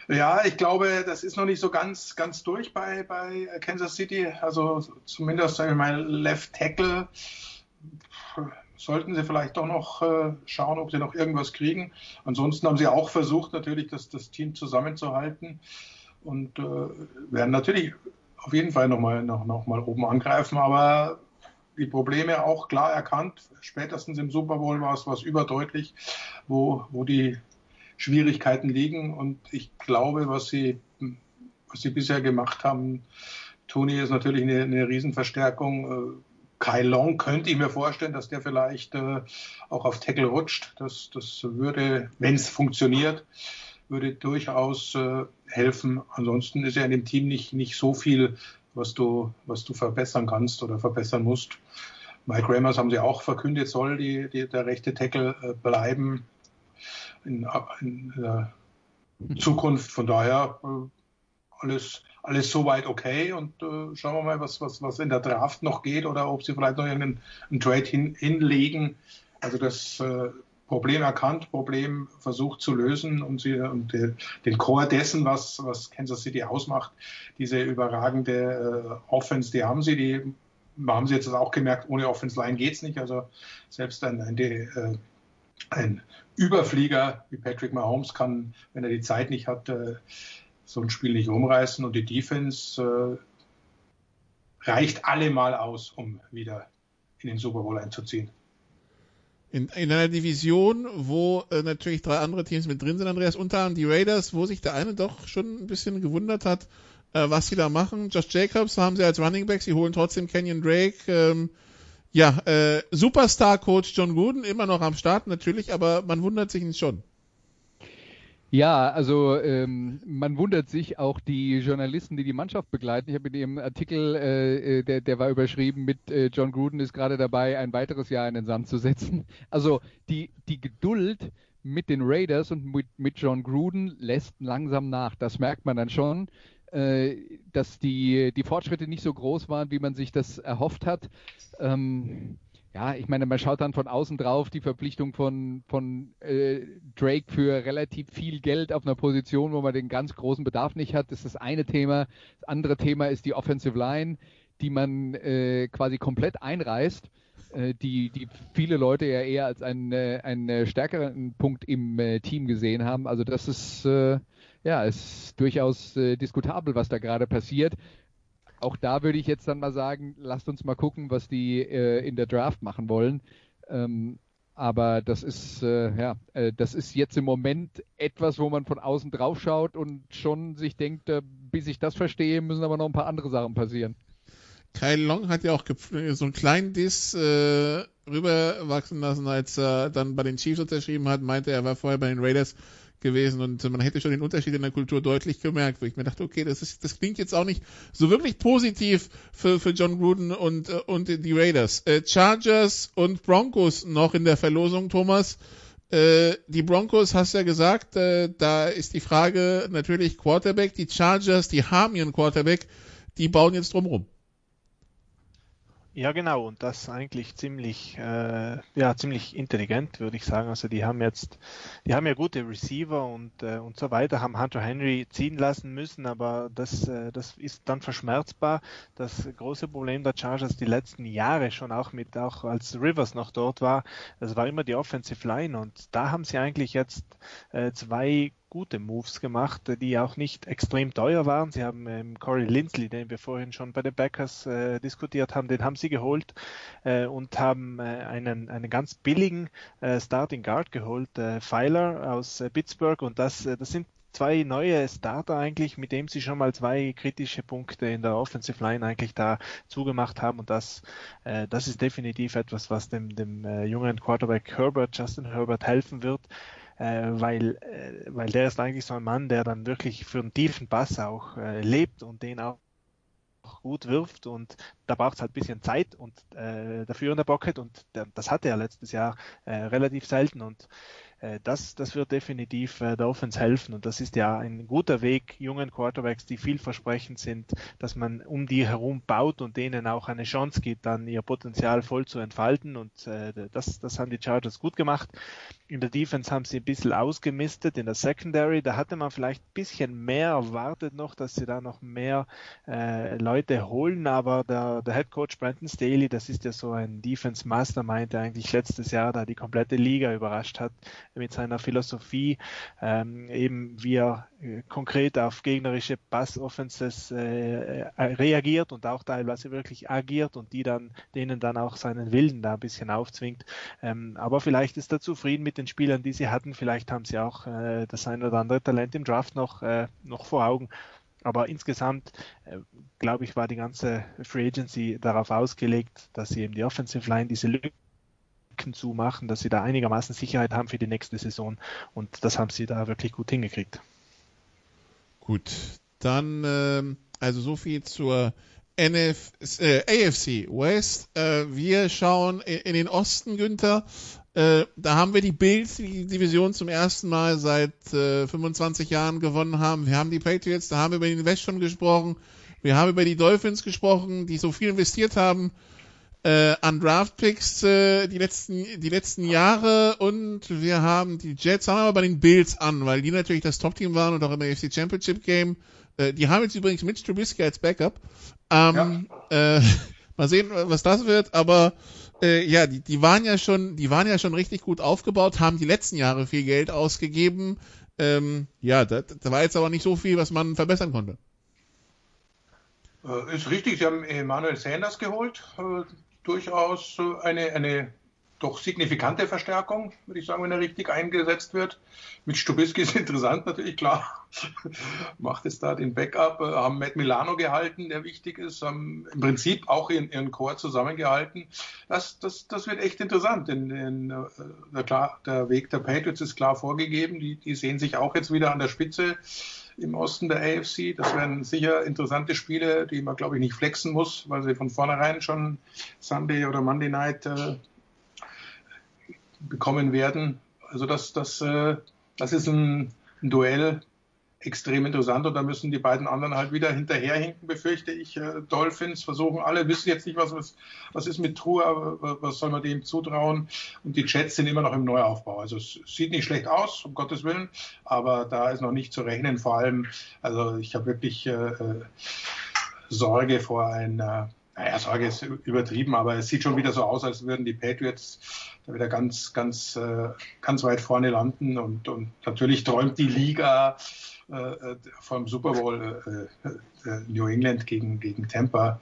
Ja, ich glaube, das ist noch nicht so ganz, ganz durch bei, bei Kansas City. Also zumindest, sage ich mal, Left Tackle sollten sie vielleicht doch noch äh, schauen, ob sie noch irgendwas kriegen. Ansonsten haben sie auch versucht, natürlich das, das Team zusammenzuhalten und äh, werden natürlich auf jeden Fall nochmal noch, noch mal oben angreifen, aber die Probleme auch klar erkannt. Spätestens im Super Bowl war es was überdeutlich, wo, wo die Schwierigkeiten liegen. Und ich glaube, was sie, was sie bisher gemacht haben, Tony ist natürlich eine, eine Riesenverstärkung. Kai Long könnte ich mir vorstellen, dass der vielleicht äh, auch auf Tackle rutscht. Das, das würde, wenn es funktioniert, würde durchaus äh, helfen. Ansonsten ist ja in dem Team nicht, nicht so viel, was du, was du verbessern kannst oder verbessern musst. Mike Ramers haben sie auch verkündet, soll die, die, der rechte Tackle äh, bleiben in, in, in Zukunft. Von daher äh, alles, alles soweit okay und äh, schauen wir mal, was, was, was in der Draft noch geht oder ob sie vielleicht noch einen, einen Trade hin, hinlegen. Also das äh, Problem erkannt, Problem versucht zu lösen und, sie, und den, den Core dessen, was, was Kansas City ausmacht, diese überragende äh, Offense, die haben sie, die haben sie jetzt auch gemerkt, ohne Offense Line geht's nicht. Also selbst ein, ein, äh, ein Überflieger wie Patrick Mahomes kann, wenn er die Zeit nicht hat, äh, so ein Spiel nicht umreißen und die Defense äh, reicht allemal aus, um wieder in den Super Bowl einzuziehen. In, in einer Division, wo äh, natürlich drei andere Teams mit drin sind, Andreas, unter anderem die Raiders, wo sich der eine doch schon ein bisschen gewundert hat, äh, was sie da machen. Josh Jacobs haben sie als Running Back, sie holen trotzdem Kenyon Drake. Ähm, ja, äh, Superstar-Coach John Gruden immer noch am Start natürlich, aber man wundert sich nicht schon. Ja, also ähm, man wundert sich auch die Journalisten, die die Mannschaft begleiten. Ich habe in dem Artikel, äh, äh, der, der war überschrieben mit äh, John Gruden ist gerade dabei, ein weiteres Jahr in den Sand zu setzen. Also die, die Geduld mit den Raiders und mit, mit John Gruden lässt langsam nach. Das merkt man dann schon, äh, dass die, die Fortschritte nicht so groß waren, wie man sich das erhofft hat. Ähm, ja, ich meine, man schaut dann von außen drauf, die Verpflichtung von, von äh, Drake für relativ viel Geld auf einer Position, wo man den ganz großen Bedarf nicht hat. Das ist das eine Thema. Das andere Thema ist die Offensive Line, die man äh, quasi komplett einreißt, äh, die, die viele Leute ja eher als einen, äh, einen stärkeren Punkt im äh, Team gesehen haben. Also das ist äh, ja ist durchaus diskutabel, was da gerade passiert auch da würde ich jetzt dann mal sagen, lasst uns mal gucken, was die äh, in der Draft machen wollen. Ähm, aber das ist äh, ja, äh, das ist jetzt im Moment etwas, wo man von außen drauf schaut und schon sich denkt, äh, bis ich das verstehe, müssen aber noch ein paar andere Sachen passieren. Kyle Long hat ja auch so einen kleinen Diss äh, rüberwachsen lassen, als er dann bei den Chiefs unterschrieben hat, meinte er war vorher bei den Raiders gewesen und man hätte schon den Unterschied in der Kultur deutlich gemerkt, wo ich mir dachte, okay, das ist, das klingt jetzt auch nicht so wirklich positiv für, für John Gruden und, äh, und die Raiders. Äh, Chargers und Broncos noch in der Verlosung, Thomas. Äh, die Broncos, hast ja gesagt, da ist die Frage natürlich Quarterback. Die Chargers, die haben ihren Quarterback, die bauen jetzt drumrum. Ja, genau, und das eigentlich ziemlich, äh, ja, ziemlich intelligent, würde ich sagen. Also die haben jetzt, die haben ja gute Receiver und, äh, und so weiter, haben Hunter Henry ziehen lassen müssen, aber das, äh, das ist dann verschmerzbar. Das große Problem der Chargers die letzten Jahre schon auch mit, auch als Rivers noch dort war, das war immer die Offensive Line und da haben sie eigentlich jetzt äh, zwei gute Moves gemacht, die auch nicht extrem teuer waren. Sie haben ähm, Corey Lindsley, den wir vorhin schon bei den Backers äh, diskutiert haben, den haben sie geholt äh, und haben äh, einen, einen ganz billigen äh, Starting Guard geholt, äh, Pfeiler aus äh, Pittsburgh. Und das, äh, das sind zwei neue Starter eigentlich, mit dem sie schon mal zwei kritische Punkte in der Offensive Line eigentlich da zugemacht haben. Und das, äh, das ist definitiv etwas, was dem, dem äh, jungen Quarterback Herbert, Justin Herbert helfen wird äh, weil, äh, weil der ist eigentlich so ein Mann, der dann wirklich für einen tiefen Pass auch äh, lebt und den auch gut wirft und da braucht es halt ein bisschen Zeit und äh, dafür in der Pocket und der, das hatte er letztes Jahr äh, relativ selten und das, das wird definitiv äh, der Offense helfen. Und das ist ja ein guter Weg, jungen Quarterbacks, die vielversprechend sind, dass man um die herum baut und denen auch eine Chance gibt, dann ihr Potenzial voll zu entfalten. Und äh, das, das haben die Chargers gut gemacht. In der Defense haben sie ein bisschen ausgemistet. In der Secondary, da hatte man vielleicht ein bisschen mehr erwartet noch, dass sie da noch mehr äh, Leute holen. Aber der, der Head Coach Brandon Staley, das ist ja so ein Defense Mastermind, der eigentlich letztes Jahr da die komplette Liga überrascht hat mit seiner Philosophie, ähm, eben wie er äh, konkret auf gegnerische Pass-Offenses äh, äh, reagiert und auch teilweise wirklich agiert und die dann denen dann auch seinen Willen da ein bisschen aufzwingt. Ähm, aber vielleicht ist er zufrieden mit den Spielern, die sie hatten. Vielleicht haben sie auch äh, das ein oder andere Talent im Draft noch, äh, noch vor Augen. Aber insgesamt, äh, glaube ich, war die ganze Free Agency darauf ausgelegt, dass sie eben die Offensive Line diese Lücken zu machen, dass sie da einigermaßen Sicherheit haben für die nächste Saison. Und das haben sie da wirklich gut hingekriegt. Gut, dann ähm, also so viel zur NF, äh, AFC West. Äh, wir schauen in, den Osten, Günther. Äh, da haben wir die Bills, die Division zum ersten Mal seit äh, 25 Jahren gewonnen haben. Wir haben die Patriots, da haben wir über den West schon gesprochen. Wir haben über die Dolphins gesprochen, die so viel investiert haben äh, an Draftpicks äh, die letzten die letzten Jahre und wir haben die Jets haben aber bei den Bills an, weil die natürlich das Top-Team waren und auch im AFC Championship Game. Äh, die haben jetzt übrigens Mitch Trubisky als Backup. Ähm, ja. äh, mal sehen, was das wird, aber äh, ja, die, die waren ja schon, die waren ja schon richtig gut aufgebaut, haben die letzten Jahre viel Geld ausgegeben. Ähm, ja, da, da war jetzt aber nicht so viel, was man verbessern konnte. Äh, ist richtig, sie haben Emmanuel Sanders geholt, äh, durchaus eine, eine doch signifikante Verstärkung, würde ich sagen, wenn er richtig eingesetzt wird. Mit Stubisky ist interessant natürlich, klar. Macht es da den Backup, äh, haben Matt Milano gehalten, der wichtig ist, haben im Prinzip auch ihren, ihren Chor zusammengehalten. Das, das, das wird echt interessant, denn, denn der, klar, der Weg der Patriots ist klar vorgegeben. Die, die sehen sich auch jetzt wieder an der Spitze im Osten der AFC. Das wären sicher interessante Spiele, die man, glaube ich, nicht flexen muss, weil sie von vornherein schon Sunday oder Monday Night äh, bekommen werden. Also das, das, äh, das ist ein, ein Duell, extrem interessant und da müssen die beiden anderen halt wieder hinterherhinken, befürchte ich. Äh, Dolphins versuchen alle, wissen jetzt nicht, was, was, was ist mit Tour, was soll man dem zutrauen und die Jets sind immer noch im Neuaufbau. Also es sieht nicht schlecht aus, um Gottes Willen, aber da ist noch nicht zu rechnen. Vor allem, also ich habe wirklich äh, äh Sorge vor einer naja, Sorge ist übertrieben, aber es sieht schon wieder so aus, als würden die Patriots da wieder ganz, ganz, äh, ganz weit vorne landen. Und, und natürlich träumt die Liga äh, vom Super Bowl äh, äh, New England gegen, gegen Tampa,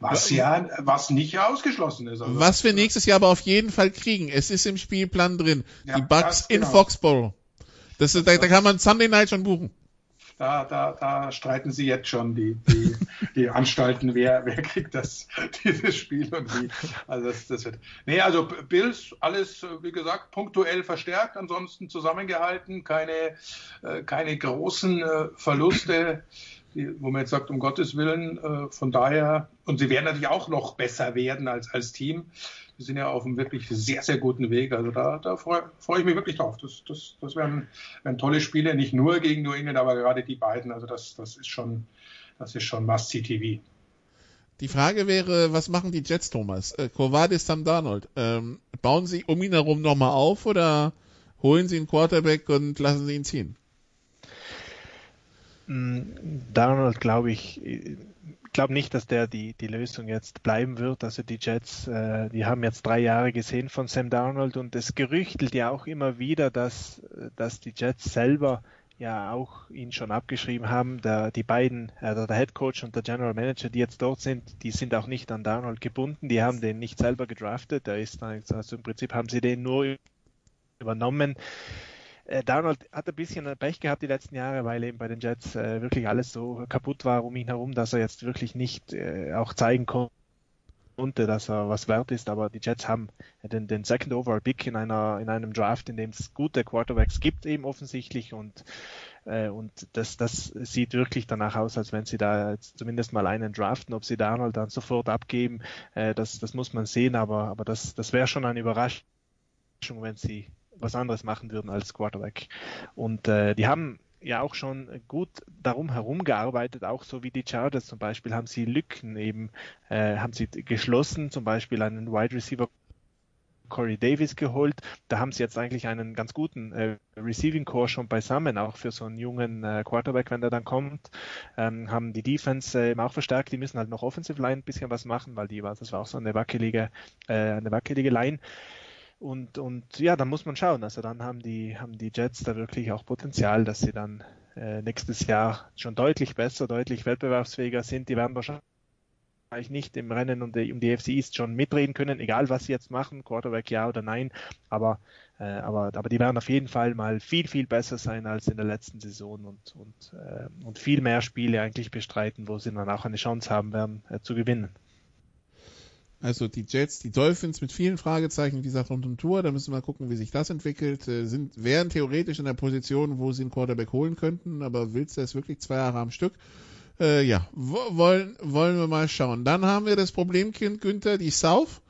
was ja, was nicht ausgeschlossen ist. Also, was wir nächstes Jahr aber auf jeden Fall kriegen. Es ist im Spielplan drin. Ja, die Bucks in genau. Foxborough. Das ist, da, da kann man Sunday Night schon buchen da, da, da streiten sie jetzt schon die, die, die Anstalten, wer, wer kriegt das, dieses Spiel und wie. Also das, das wird. Nee, also Bills, alles, wie gesagt, punktuell verstärkt, ansonsten zusammengehalten, keine, äh, keine großen äh, Verluste wo man jetzt sagt, um Gottes Willen, äh, von daher, und sie werden natürlich auch noch besser werden als, als Team. Wir sind ja auf einem wirklich sehr, sehr guten Weg. Also da, da freue freu ich mich wirklich drauf. Das, das, das wären, wären tolle Spiele, nicht nur gegen New England, aber gerade die beiden. Also das, das ist schon, das ist schon Must-See-TV. Die Frage wäre, was machen die Jets, Thomas? Äh, Kovadis Sam Darnold. Ähm, bauen sie um ihn herum nochmal auf oder holen sie einen Quarterback und lassen sie ihn ziehen? Mm, Darnold, glaube ich, glaube nicht, dass der die, die Lösung jetzt bleiben wird. Also die Jets, äh, die haben jetzt drei Jahre gesehen von Sam Darnold und es gerüchtelt ja auch immer wieder, dass, dass die Jets selber ja auch ihn schon abgeschrieben haben. Der, die beiden, äh, der Head Coach und der General Manager, die jetzt dort sind, die sind auch nicht an Darnold gebunden. Die haben den nicht selber gedraftet. Der ist also im Prinzip haben sie den nur übernommen. Äh, Donald hat ein bisschen Pech gehabt die letzten Jahre, weil eben bei den Jets äh, wirklich alles so kaputt war um ihn herum, dass er jetzt wirklich nicht äh, auch zeigen konnte, dass er was wert ist. Aber die Jets haben den, den Second Overall Pick in einer in einem Draft, in dem es gute Quarterbacks gibt, eben offensichtlich und äh, und das, das sieht wirklich danach aus, als wenn sie da zumindest mal einen draften. Ob sie Donald dann sofort abgeben, äh, das, das muss man sehen, aber, aber das, das wäre schon eine Überraschung, wenn sie was anderes machen würden als Quarterback. Und äh, die haben ja auch schon gut darum herum gearbeitet, auch so wie die Chargers zum Beispiel haben sie Lücken eben, äh, haben sie geschlossen, zum Beispiel einen Wide Receiver Corey Davis geholt. Da haben sie jetzt eigentlich einen ganz guten äh, Receiving Core schon beisammen, auch für so einen jungen äh, Quarterback, wenn der dann kommt. Ähm, haben die Defense äh, auch verstärkt. Die müssen halt noch Offensive Line ein bisschen was machen, weil die war, das war auch so eine wackelige, äh, eine wackelige Line. Und, und ja, dann muss man schauen. Also dann haben die, haben die Jets da wirklich auch Potenzial, dass sie dann äh, nächstes Jahr schon deutlich besser, deutlich wettbewerbsfähiger sind. Die werden wahrscheinlich nicht im Rennen um die, um die FC East schon mitreden können, egal was sie jetzt machen, Quarterback ja oder nein. Aber, äh, aber, aber die werden auf jeden Fall mal viel, viel besser sein als in der letzten Saison und, und, äh, und viel mehr Spiele eigentlich bestreiten, wo sie dann auch eine Chance haben werden äh, zu gewinnen. Also die Jets, die Dolphins mit vielen Fragezeichen, wie gesagt, rund um Tour, da müssen wir mal gucken, wie sich das entwickelt. Äh, sind, wären theoretisch in der Position, wo sie einen Quarterback holen könnten, aber willst du es wirklich zwei Jahre am Stück? Äh, ja, wollen, wollen wir mal schauen. Dann haben wir das Problemkind Günther, die South.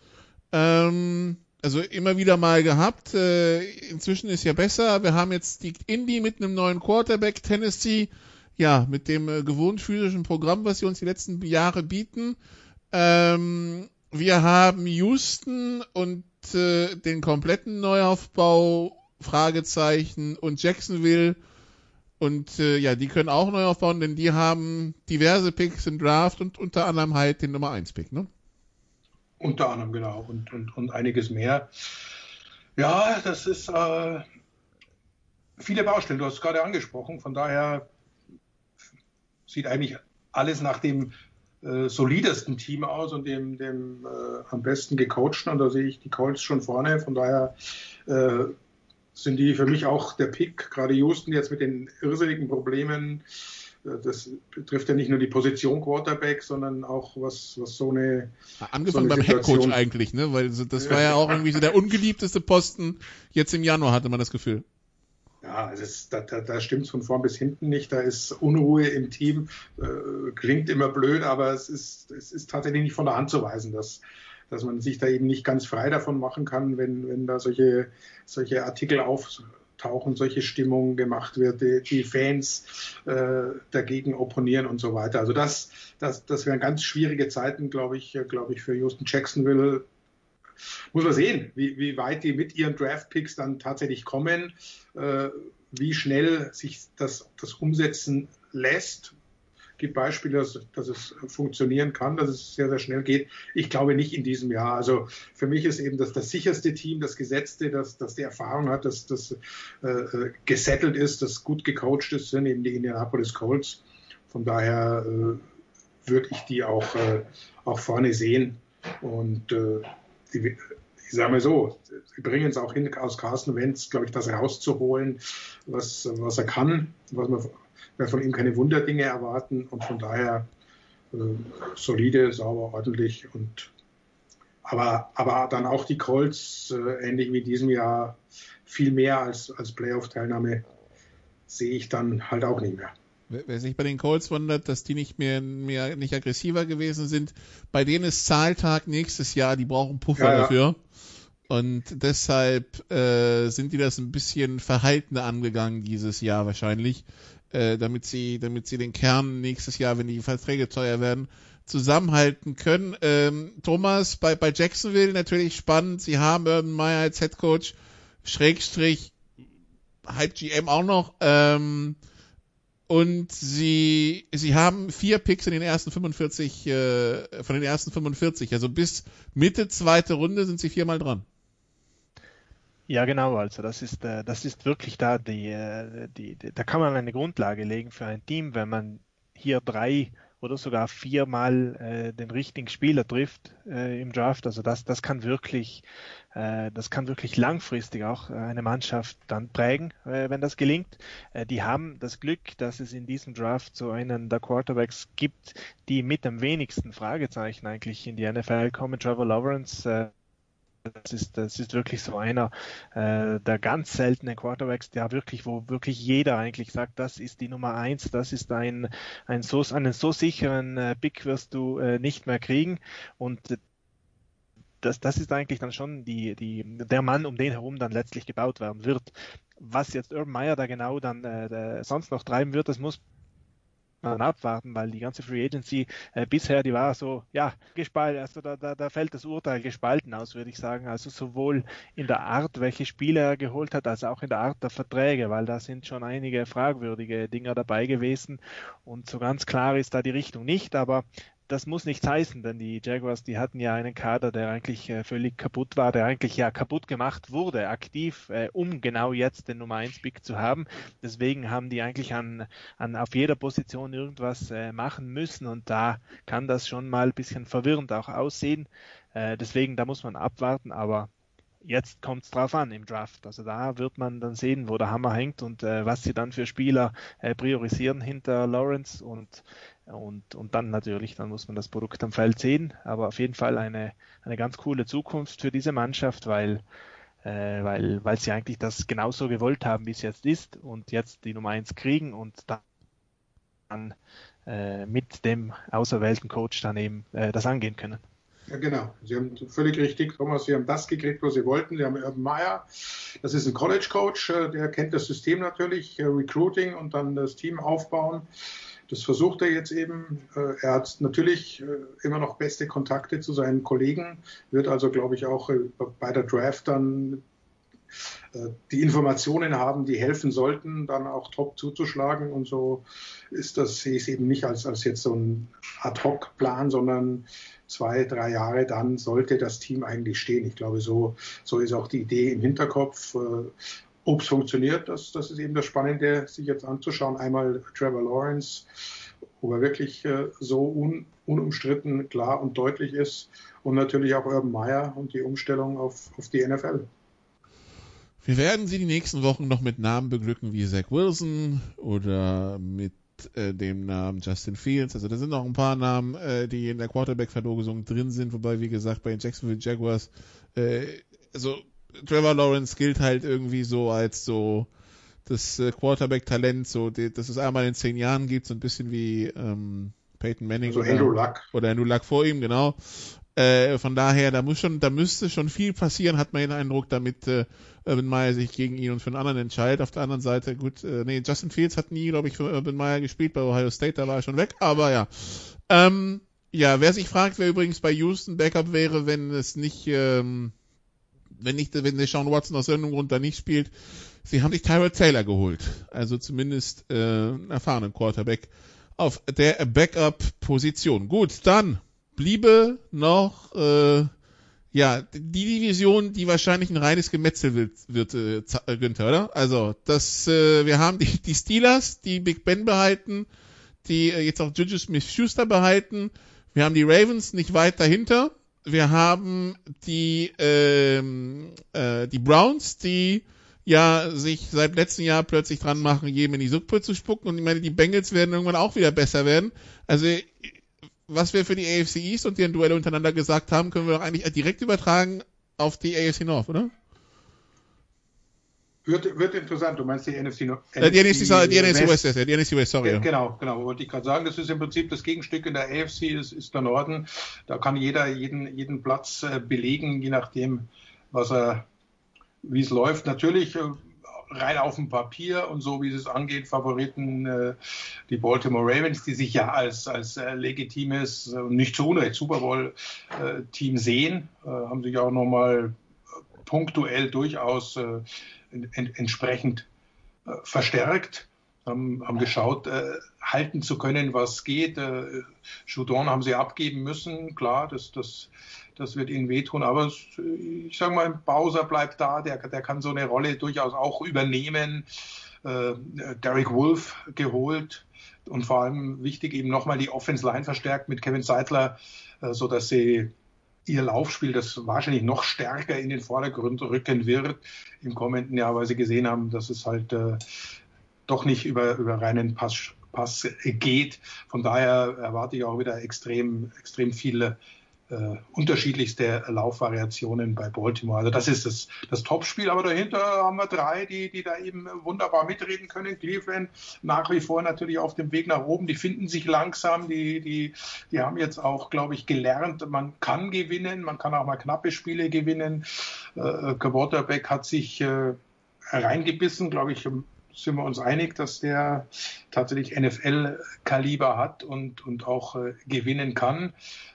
Ähm, also immer wieder mal gehabt. Äh, inzwischen ist ja besser. Wir haben jetzt die Indy mit einem neuen Quarterback, Tennessee, ja, mit dem äh, gewohnt physischen Programm, was sie uns die letzten Jahre bieten. Ähm, wir haben Houston und äh, den kompletten Neuaufbau, Fragezeichen, und Jacksonville. Und äh, ja, die können auch neu aufbauen, denn die haben diverse Picks im Draft und unter anderem halt den Nummer 1 Pick, ne? Unter anderem, genau. Und, und, und einiges mehr. Ja, das ist äh, viele Baustellen. Du hast es gerade angesprochen. Von daher sieht eigentlich alles nach dem äh, solidesten Team aus und dem, dem äh, am besten gecoachten. Und da sehe ich die Colts schon vorne. Von daher äh, sind die für mich auch der Pick. Gerade Houston jetzt mit den irrsinnigen Problemen. Äh, das betrifft ja nicht nur die Position Quarterback, sondern auch was, was so eine. Angefangen so eine beim Headcoach eigentlich, ne? Weil das war ja auch irgendwie so der ungeliebteste Posten. Jetzt im Januar hatte man das Gefühl. Ja, ist, da, da, da stimmt es von vorn bis hinten nicht. Da ist Unruhe im Team. Äh, klingt immer blöd, aber es ist, es ist tatsächlich nicht von der Hand zu weisen, dass, dass man sich da eben nicht ganz frei davon machen kann, wenn, wenn da solche, solche Artikel auftauchen, solche Stimmungen gemacht wird, die, die Fans äh, dagegen opponieren und so weiter. Also das, das, das wären ganz schwierige Zeiten, glaube ich, glaube ich, für Houston Jacksonville muss man sehen, wie, wie weit die mit ihren Draft-Picks dann tatsächlich kommen, äh, wie schnell sich das, das umsetzen lässt. Es gibt Beispiele, dass, dass, es funktionieren kann, dass es sehr, sehr schnell geht. Ich glaube nicht in diesem Jahr. Also für mich ist eben das, das sicherste Team, das Gesetzte, das, das die Erfahrung hat, das, das äh, äh gesettelt ist, das gut gecoacht ist, sind eben die Indianapolis Colts. Von daher äh, würde ich die auch, äh, auch vorne sehen. Und äh, die, ich sage mal so, sie bringen es auch hin, aus Carsten Wentz, glaube ich, das rauszuholen, was, was er kann, was man, wir von ihm keine Wunderdinge erwarten und von daher äh, solide, sauber, ordentlich und aber, aber dann auch die Colts, äh, ähnlich wie diesem Jahr, viel mehr als, als Playoff-Teilnahme sehe ich dann halt auch nicht mehr. Wer sich bei den Colts wundert, dass die nicht mehr, mehr nicht aggressiver gewesen sind, bei denen ist Zahltag nächstes Jahr, die brauchen Puffer ja, ja. dafür. Und deshalb äh, sind die das ein bisschen verhaltener angegangen dieses Jahr wahrscheinlich, äh, damit sie, damit sie den Kern nächstes Jahr, wenn die Verträge teuer werden, zusammenhalten können. Ähm, Thomas, bei, bei Jacksonville natürlich spannend. Sie haben Urban Meyer als Head Coach, Schrägstrich, Hype GM auch noch. Ähm, und sie, sie haben vier Picks in den ersten 45, äh, von den ersten 45. Also bis Mitte zweite Runde sind sie viermal dran. Ja, genau. Also das ist, äh, das ist wirklich da die, äh, die, die, da kann man eine Grundlage legen für ein Team, wenn man hier drei oder sogar viermal äh, den richtigen Spieler trifft äh, im Draft. Also das, das kann wirklich, äh, das kann wirklich langfristig auch äh, eine Mannschaft dann prägen, äh, wenn das gelingt. Äh, die haben das Glück, dass es in diesem Draft so einen der Quarterbacks gibt, die mit am wenigsten Fragezeichen eigentlich in die NFL kommen. Trevor Lawrence das ist, das ist wirklich so einer äh, der ganz seltenen Quarterbacks, der wirklich, wo wirklich jeder eigentlich sagt, das ist die Nummer eins, das ist ein, ein so, einen so sicheren äh, Pick wirst du äh, nicht mehr kriegen. Und das, das ist eigentlich dann schon die, die, der Mann, um den herum dann letztlich gebaut werden wird. Was jetzt Urban Meyer da genau dann äh, sonst noch treiben wird, das muss man abwarten, weil die ganze Free Agency äh, bisher, die war so, ja, gespalten, also da, da, da fällt das Urteil gespalten aus, würde ich sagen. Also sowohl in der Art, welche Spiele er geholt hat, als auch in der Art der Verträge, weil da sind schon einige fragwürdige Dinger dabei gewesen und so ganz klar ist da die Richtung nicht, aber das muss nichts heißen, denn die Jaguars, die hatten ja einen Kader, der eigentlich äh, völlig kaputt war, der eigentlich ja kaputt gemacht wurde, aktiv, äh, um genau jetzt den Nummer 1 Pick zu haben. Deswegen haben die eigentlich an, an auf jeder Position irgendwas äh, machen müssen und da kann das schon mal ein bisschen verwirrend auch aussehen. Äh, deswegen, da muss man abwarten, aber jetzt kommt es drauf an im Draft. Also da wird man dann sehen, wo der Hammer hängt und äh, was sie dann für Spieler äh, priorisieren hinter Lawrence und und, und dann natürlich, dann muss man das Produkt am Feld sehen. Aber auf jeden Fall eine, eine ganz coole Zukunft für diese Mannschaft, weil, äh, weil, weil sie eigentlich das genauso gewollt haben, wie es jetzt ist und jetzt die Nummer 1 kriegen und dann äh, mit dem auserwählten Coach dann eben äh, das angehen können. Ja, genau. Sie haben völlig richtig, Thomas, Sie haben das gekriegt, was Sie wollten. Sie haben Urban Meyer, das ist ein College Coach, äh, der kennt das System natürlich, äh, Recruiting und dann das Team aufbauen. Das versucht er jetzt eben. Äh, er hat natürlich äh, immer noch beste Kontakte zu seinen Kollegen, wird also, glaube ich, auch äh, bei der Draft dann die Informationen haben, die helfen sollten, dann auch top zuzuschlagen. Und so ist das, sehe ich es eben nicht als, als jetzt so ein Ad-Hoc-Plan, sondern zwei, drei Jahre dann sollte das Team eigentlich stehen. Ich glaube, so, so ist auch die Idee im Hinterkopf. Ob es funktioniert, das, das ist eben das Spannende, sich jetzt anzuschauen. Einmal Trevor Lawrence, ob er wirklich äh, so un, unumstritten klar und deutlich ist und natürlich auch Urban Meyer und die Umstellung auf, auf die NFL. Wir werden sie die nächsten Wochen noch mit Namen beglücken wie Zach Wilson oder mit äh, dem Namen Justin Fields. Also da sind noch ein paar Namen, äh, die in der Quarterback-Verlosung drin sind, wobei, wie gesagt, bei den Jacksonville Jaguars, äh, also Trevor Lawrence gilt halt irgendwie so als so das äh, Quarterback-Talent, so die, dass es einmal in zehn Jahren gibt, so ein bisschen wie ähm, Peyton Manning also oder, Andrew Luck. oder Andrew Luck vor ihm, genau. Äh, von daher, da muss schon, da müsste schon viel passieren, hat man den Eindruck, damit äh, Urban Meyer sich gegen ihn und für einen anderen entscheidet. Auf der anderen Seite, gut, äh, nee, Justin Fields hat nie, glaube ich, für Urban Meyer gespielt bei Ohio State, da war er schon weg, aber ja. Ähm, ja, wer sich fragt, wer übrigens bei Houston Backup wäre, wenn es nicht ähm, wenn nicht, wenn der Sean Watson aus irgendeinem Grund da nicht spielt, sie haben sich Tyrod Taylor geholt. Also zumindest äh, einen erfahrenen Quarterback auf der Backup-Position. Gut, dann bliebe noch äh, ja die Division, die wahrscheinlich ein reines Gemetzel wird, wird äh, äh, Günther, oder? Also das, äh, wir haben die, die Steelers, die Big Ben behalten, die äh, jetzt auch Juju Smith-Schuster behalten. Wir haben die Ravens nicht weit dahinter wir haben die, ähm, äh, die Browns, die ja sich seit letztem Jahr plötzlich dran machen, jedem in die Suppe zu spucken. Und ich meine, die Bengals werden irgendwann auch wieder besser werden. Also was wir für die AFC East und deren Duelle untereinander gesagt haben, können wir doch eigentlich direkt übertragen auf die AFC North, oder? Wird, wird interessant, du meinst die NFC, NFC, äh, die NFC, die NFC West, West, die NFC West, sorry. Ja, genau, genau, wollte ich gerade sagen, das ist im Prinzip das Gegenstück in der AFC, das ist der Norden. Da kann jeder jeden, jeden Platz äh, belegen, je nachdem, was er, wie es läuft. Natürlich äh, rein auf dem Papier und so, wie es angeht, Favoriten äh, die Baltimore Ravens, die sich ja als, als äh, legitimes, äh, nicht zu Unrecht Super Bowl-Team sehen, haben sich auch nochmal punktuell durchaus entsprechend äh, verstärkt, haben, haben geschaut, äh, halten zu können, was geht. Äh, haben sie abgeben müssen, klar, das, das, das wird ihnen wehtun, aber ich sage mal, Bowser bleibt da, der, der kann so eine Rolle durchaus auch übernehmen. Äh, Derek Wolf geholt und vor allem wichtig eben nochmal die Offense Line verstärkt mit Kevin Seidler, äh, so dass sie ihr Laufspiel, das wahrscheinlich noch stärker in den Vordergrund rücken wird im kommenden Jahr, weil sie gesehen haben, dass es halt äh, doch nicht über, über reinen Pass, Pass geht. Von daher erwarte ich auch wieder extrem, extrem viele äh, unterschiedlichste Laufvariationen bei Baltimore. Also das ist das, das Topspiel, aber dahinter haben wir drei, die, die da eben wunderbar mitreden können. Cleveland nach wie vor natürlich auf dem Weg nach oben, die finden sich langsam, die, die, die haben jetzt auch, glaube ich, gelernt, man kann gewinnen, man kann auch mal knappe Spiele gewinnen. Äh, Quarterback hat sich äh, reingebissen, glaube ich, sind wir uns einig, dass der tatsächlich NFL-Kaliber hat und, und auch äh, gewinnen kann.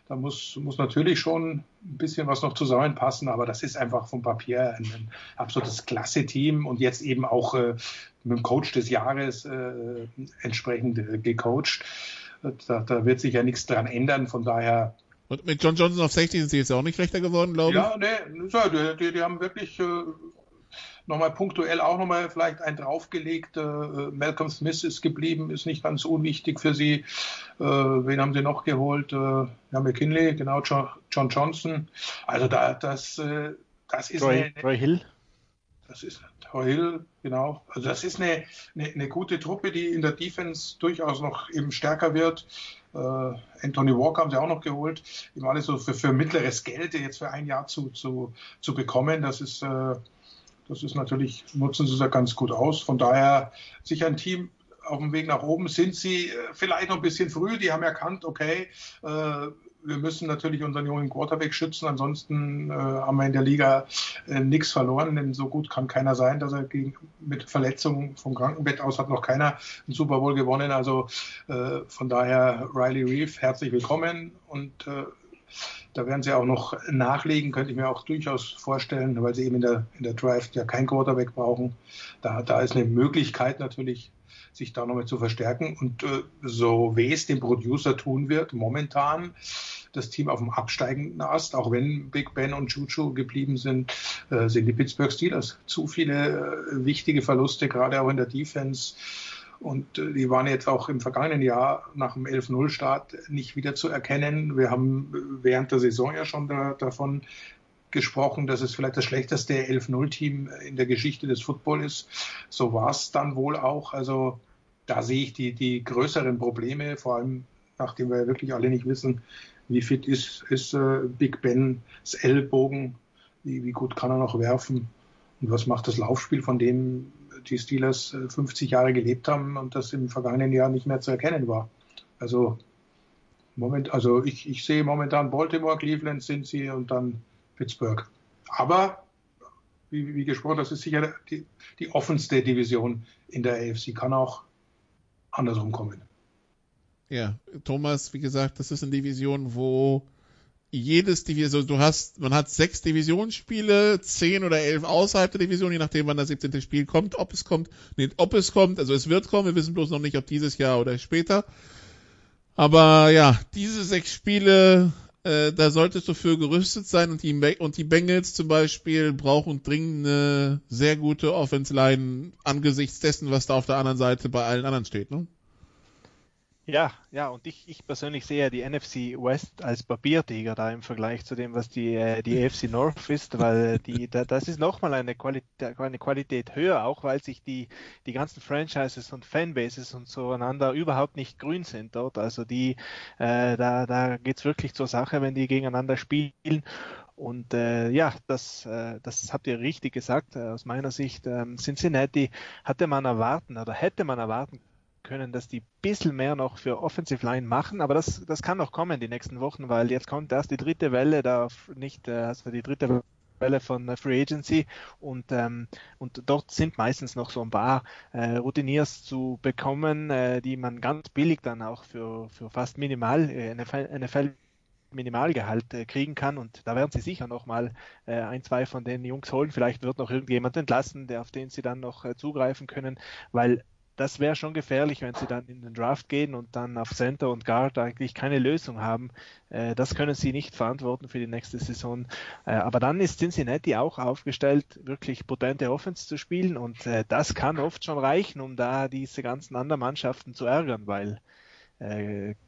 Da muss, muss natürlich schon ein bisschen was noch zusammenpassen, aber das ist einfach vom Papier ein, ein absolutes Klasse-Team und jetzt eben auch äh, mit dem Coach des Jahres äh, entsprechend äh, gecoacht. Da, da wird sich ja nichts dran ändern, von daher und mit John Johnson auf 60 sind sie jetzt auch nicht schlechter geworden, glaube ich. Ja, nee, die, die haben wirklich äh, nochmal punktuell auch nochmal vielleicht ein draufgelegt. Äh, Malcolm Smith ist geblieben, ist nicht ganz unwichtig für sie. Äh, wen haben sie noch geholt? Äh, ja, McKinley, genau, John, John Johnson. Also da, das, äh, das ist Roy, eine, Roy Hill. Das ist Hill, genau. Also das ist eine, eine, eine, gute Truppe, die in der Defense durchaus noch eben stärker wird. Äh, Anthony Walker haben sie auch noch geholt, eben alles so für, für mittleres Geld jetzt für ein Jahr zu, zu, zu bekommen. Das ist äh, das ist natürlich, nutzen sie da ganz gut aus. Von daher sich ein Team auf dem Weg nach oben sind sie äh, vielleicht noch ein bisschen früh. Die haben erkannt, okay, äh, wir müssen natürlich unseren jungen Quarterback schützen. Ansonsten äh, haben wir in der Liga nichts verloren, denn so gut kann keiner sein, dass er gegen, mit Verletzungen vom Krankenbett aus hat noch keiner einen Super Bowl gewonnen. Also von daher Riley Reeve, herzlich willkommen und da werden sie auch noch nachlegen, könnte ich mir auch durchaus vorstellen, weil sie eben in der, in der Draft ja kein Quarterback brauchen. Da, da ist eine Möglichkeit natürlich, sich da nochmal zu verstärken. Und äh, so weh es dem Producer tun wird, momentan das Team auf dem absteigenden Ast, auch wenn Big Ben und Chuchu geblieben sind, äh, sind die Pittsburgh Steelers. Zu viele äh, wichtige Verluste, gerade auch in der Defense. Und äh, die waren jetzt auch im vergangenen Jahr nach dem 11-0-Start nicht wieder zu erkennen. Wir haben äh, während der Saison ja schon da, davon gesprochen, dass es vielleicht das schlechteste 11-0-Team in der Geschichte des Football ist. So war es dann wohl auch. Also da sehe ich die, die größeren Probleme, vor allem nachdem wir wirklich alle nicht wissen, wie fit ist, ist äh, Big Bens Ellbogen, wie, wie gut kann er noch werfen und was macht das Laufspiel, von dem die Steelers 50 äh, Jahre gelebt haben und das im vergangenen Jahr nicht mehr zu erkennen war. Also Moment, also ich, ich sehe momentan Baltimore, Cleveland sie und dann Pittsburgh. Aber wie, wie gesprochen, das ist sicher die, die offenste Division in der AFC. Kann auch andersrum kommen. Ja, Thomas, wie gesagt, das ist eine Division, wo jedes Division, du hast, man hat sechs Divisionsspiele, zehn oder elf außerhalb der Division, je nachdem, wann das 17. Spiel kommt, ob es kommt, nee, ob es kommt, also es wird kommen, wir wissen bloß noch nicht, ob dieses Jahr oder später. Aber ja, diese sechs Spiele, äh, da solltest du für gerüstet sein und die, und die Bengals zum Beispiel brauchen dringend eine sehr gute Offense Line angesichts dessen, was da auf der anderen Seite bei allen anderen steht, ne? Ja, ja, und ich, ich persönlich sehe ja die NFC West als Papiertiger da im Vergleich zu dem, was die, äh, die AFC North ist, weil die, da, das ist nochmal eine Qualität, eine Qualität höher, auch weil sich die, die ganzen Franchises und Fanbases und so einander überhaupt nicht grün sind dort. Also die, äh, da, da geht's wirklich zur Sache, wenn die gegeneinander spielen. Und äh, ja, das, äh, das habt ihr richtig gesagt. Äh, aus meiner Sicht, ähm, Cincinnati hatte man erwarten oder hätte man erwarten können, dass die ein bisschen mehr noch für Offensive Line machen, aber das, das kann noch kommen die nächsten Wochen, weil jetzt kommt erst die dritte Welle, da nicht, äh, also die dritte Welle von äh, Free Agency und, ähm, und dort sind meistens noch so ein paar äh, Routiniers zu bekommen, äh, die man ganz billig dann auch für, für fast minimal äh, NFL, Minimalgehalt äh, kriegen kann und da werden sie sicher noch mal äh, ein, zwei von den Jungs holen. Vielleicht wird noch irgendjemand entlassen, der auf den sie dann noch äh, zugreifen können, weil das wäre schon gefährlich, wenn sie dann in den Draft gehen und dann auf Center und Guard eigentlich keine Lösung haben. Äh, das können sie nicht verantworten für die nächste Saison. Äh, aber dann ist Cincinnati auch aufgestellt, wirklich potente Offense zu spielen und äh, das kann oft schon reichen, um da diese ganzen anderen Mannschaften zu ärgern, weil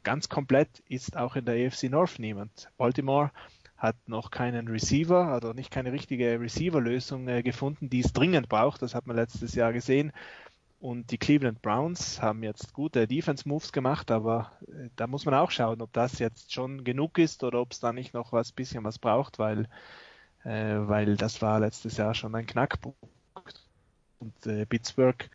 ganz komplett ist auch in der AFC North niemand. Baltimore hat noch keinen Receiver, also nicht keine richtige Receiver-Lösung gefunden, die es dringend braucht. Das hat man letztes Jahr gesehen. Und die Cleveland Browns haben jetzt gute Defense-Moves gemacht, aber äh, da muss man auch schauen, ob das jetzt schon genug ist oder ob es da nicht noch was bisschen was braucht, weil, äh, weil das war letztes Jahr schon ein Knackpunkt. Und äh, Pittsburgh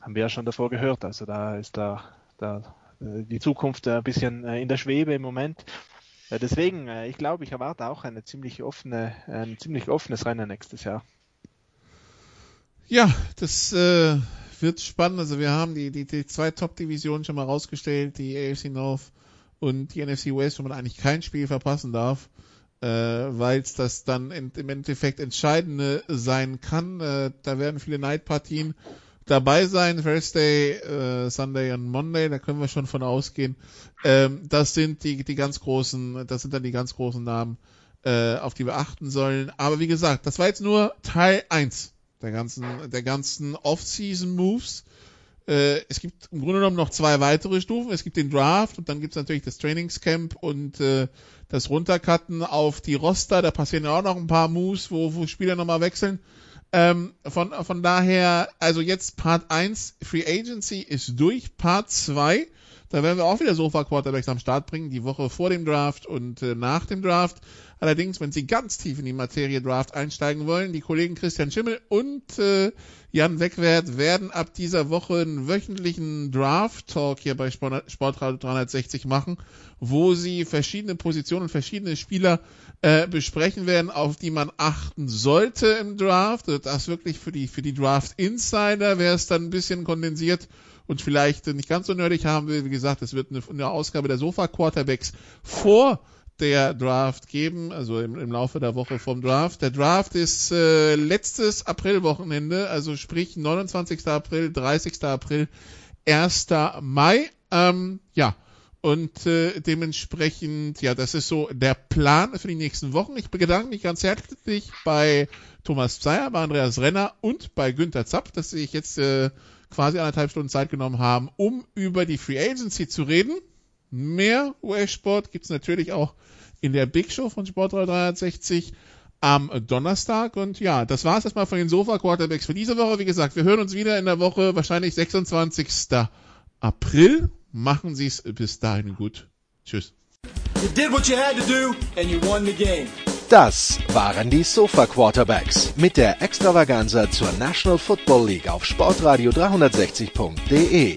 haben wir ja schon davor gehört, also da ist da, da äh, die Zukunft ein bisschen äh, in der Schwebe im Moment. Deswegen, ich glaube, ich erwarte auch eine ziemlich offene, ein ziemlich offenes Rennen nächstes Jahr. Ja, das äh, wird spannend. Also wir haben die, die, die zwei Top-Divisionen schon mal rausgestellt, die AFC North und die NFC West, wo man eigentlich kein Spiel verpassen darf, äh, weil es das dann in, im Endeffekt entscheidende sein kann. Äh, da werden viele Night-Partien dabei sein, Thursday, äh, Sunday und Monday, da können wir schon von ausgehen. Ähm, das sind die, die ganz großen, das sind dann die ganz großen Namen, äh, auf die wir achten sollen. Aber wie gesagt, das war jetzt nur Teil 1 der ganzen, der ganzen Off-Season-Moves. Äh, es gibt im Grunde genommen noch zwei weitere Stufen. Es gibt den Draft und dann gibt es natürlich das Trainingscamp und äh, das Runtercutten auf die Roster. Da passieren ja auch noch ein paar Moves, wo, wo Spieler nochmal wechseln. Ähm, von, von daher, also jetzt Part 1, Free Agency ist durch. Part 2 da werden wir auch wieder Sofa-Quarterbacks am Start bringen, die Woche vor dem Draft und äh, nach dem Draft. Allerdings, wenn Sie ganz tief in die Materie Draft einsteigen wollen, die Kollegen Christian Schimmel und äh, Jan Wegwert werden ab dieser Woche einen wöchentlichen Draft-Talk hier bei Sportradio 360 machen, wo sie verschiedene Positionen verschiedene Spieler äh, besprechen werden, auf die man achten sollte im Draft. Das wirklich für die, für die Draft-Insider wäre es dann ein bisschen kondensiert und vielleicht nicht ganz so nerdig haben will. Wie gesagt, es wird eine, eine Ausgabe der Sofa-Quarterbacks vor der Draft geben, also im, im, Laufe der Woche vom Draft. Der Draft ist äh, letztes Aprilwochenende, also sprich 29. April, 30. April, 1. Mai. Ähm, ja, und äh, dementsprechend, ja, das ist so der Plan für die nächsten Wochen. Ich bedanke mich ganz herzlich bei Thomas Zeyer, bei Andreas Renner und bei Günther Zapp, dass ich jetzt äh, quasi anderthalb Stunden Zeit genommen haben, um über die Free Agency zu reden. Mehr US-Sport gibt's natürlich auch in der Big Show von Sport 360 am Donnerstag. Und ja, das war's erstmal von den Sofa-Quarterbacks für diese Woche. Wie gesagt, wir hören uns wieder in der Woche, wahrscheinlich 26. April. Machen Sie es bis dahin gut. Tschüss. You did what you had to do and you won the game. Das waren die Sofa Quarterbacks mit der Extravaganza zur National Football League auf Sportradio 360.de.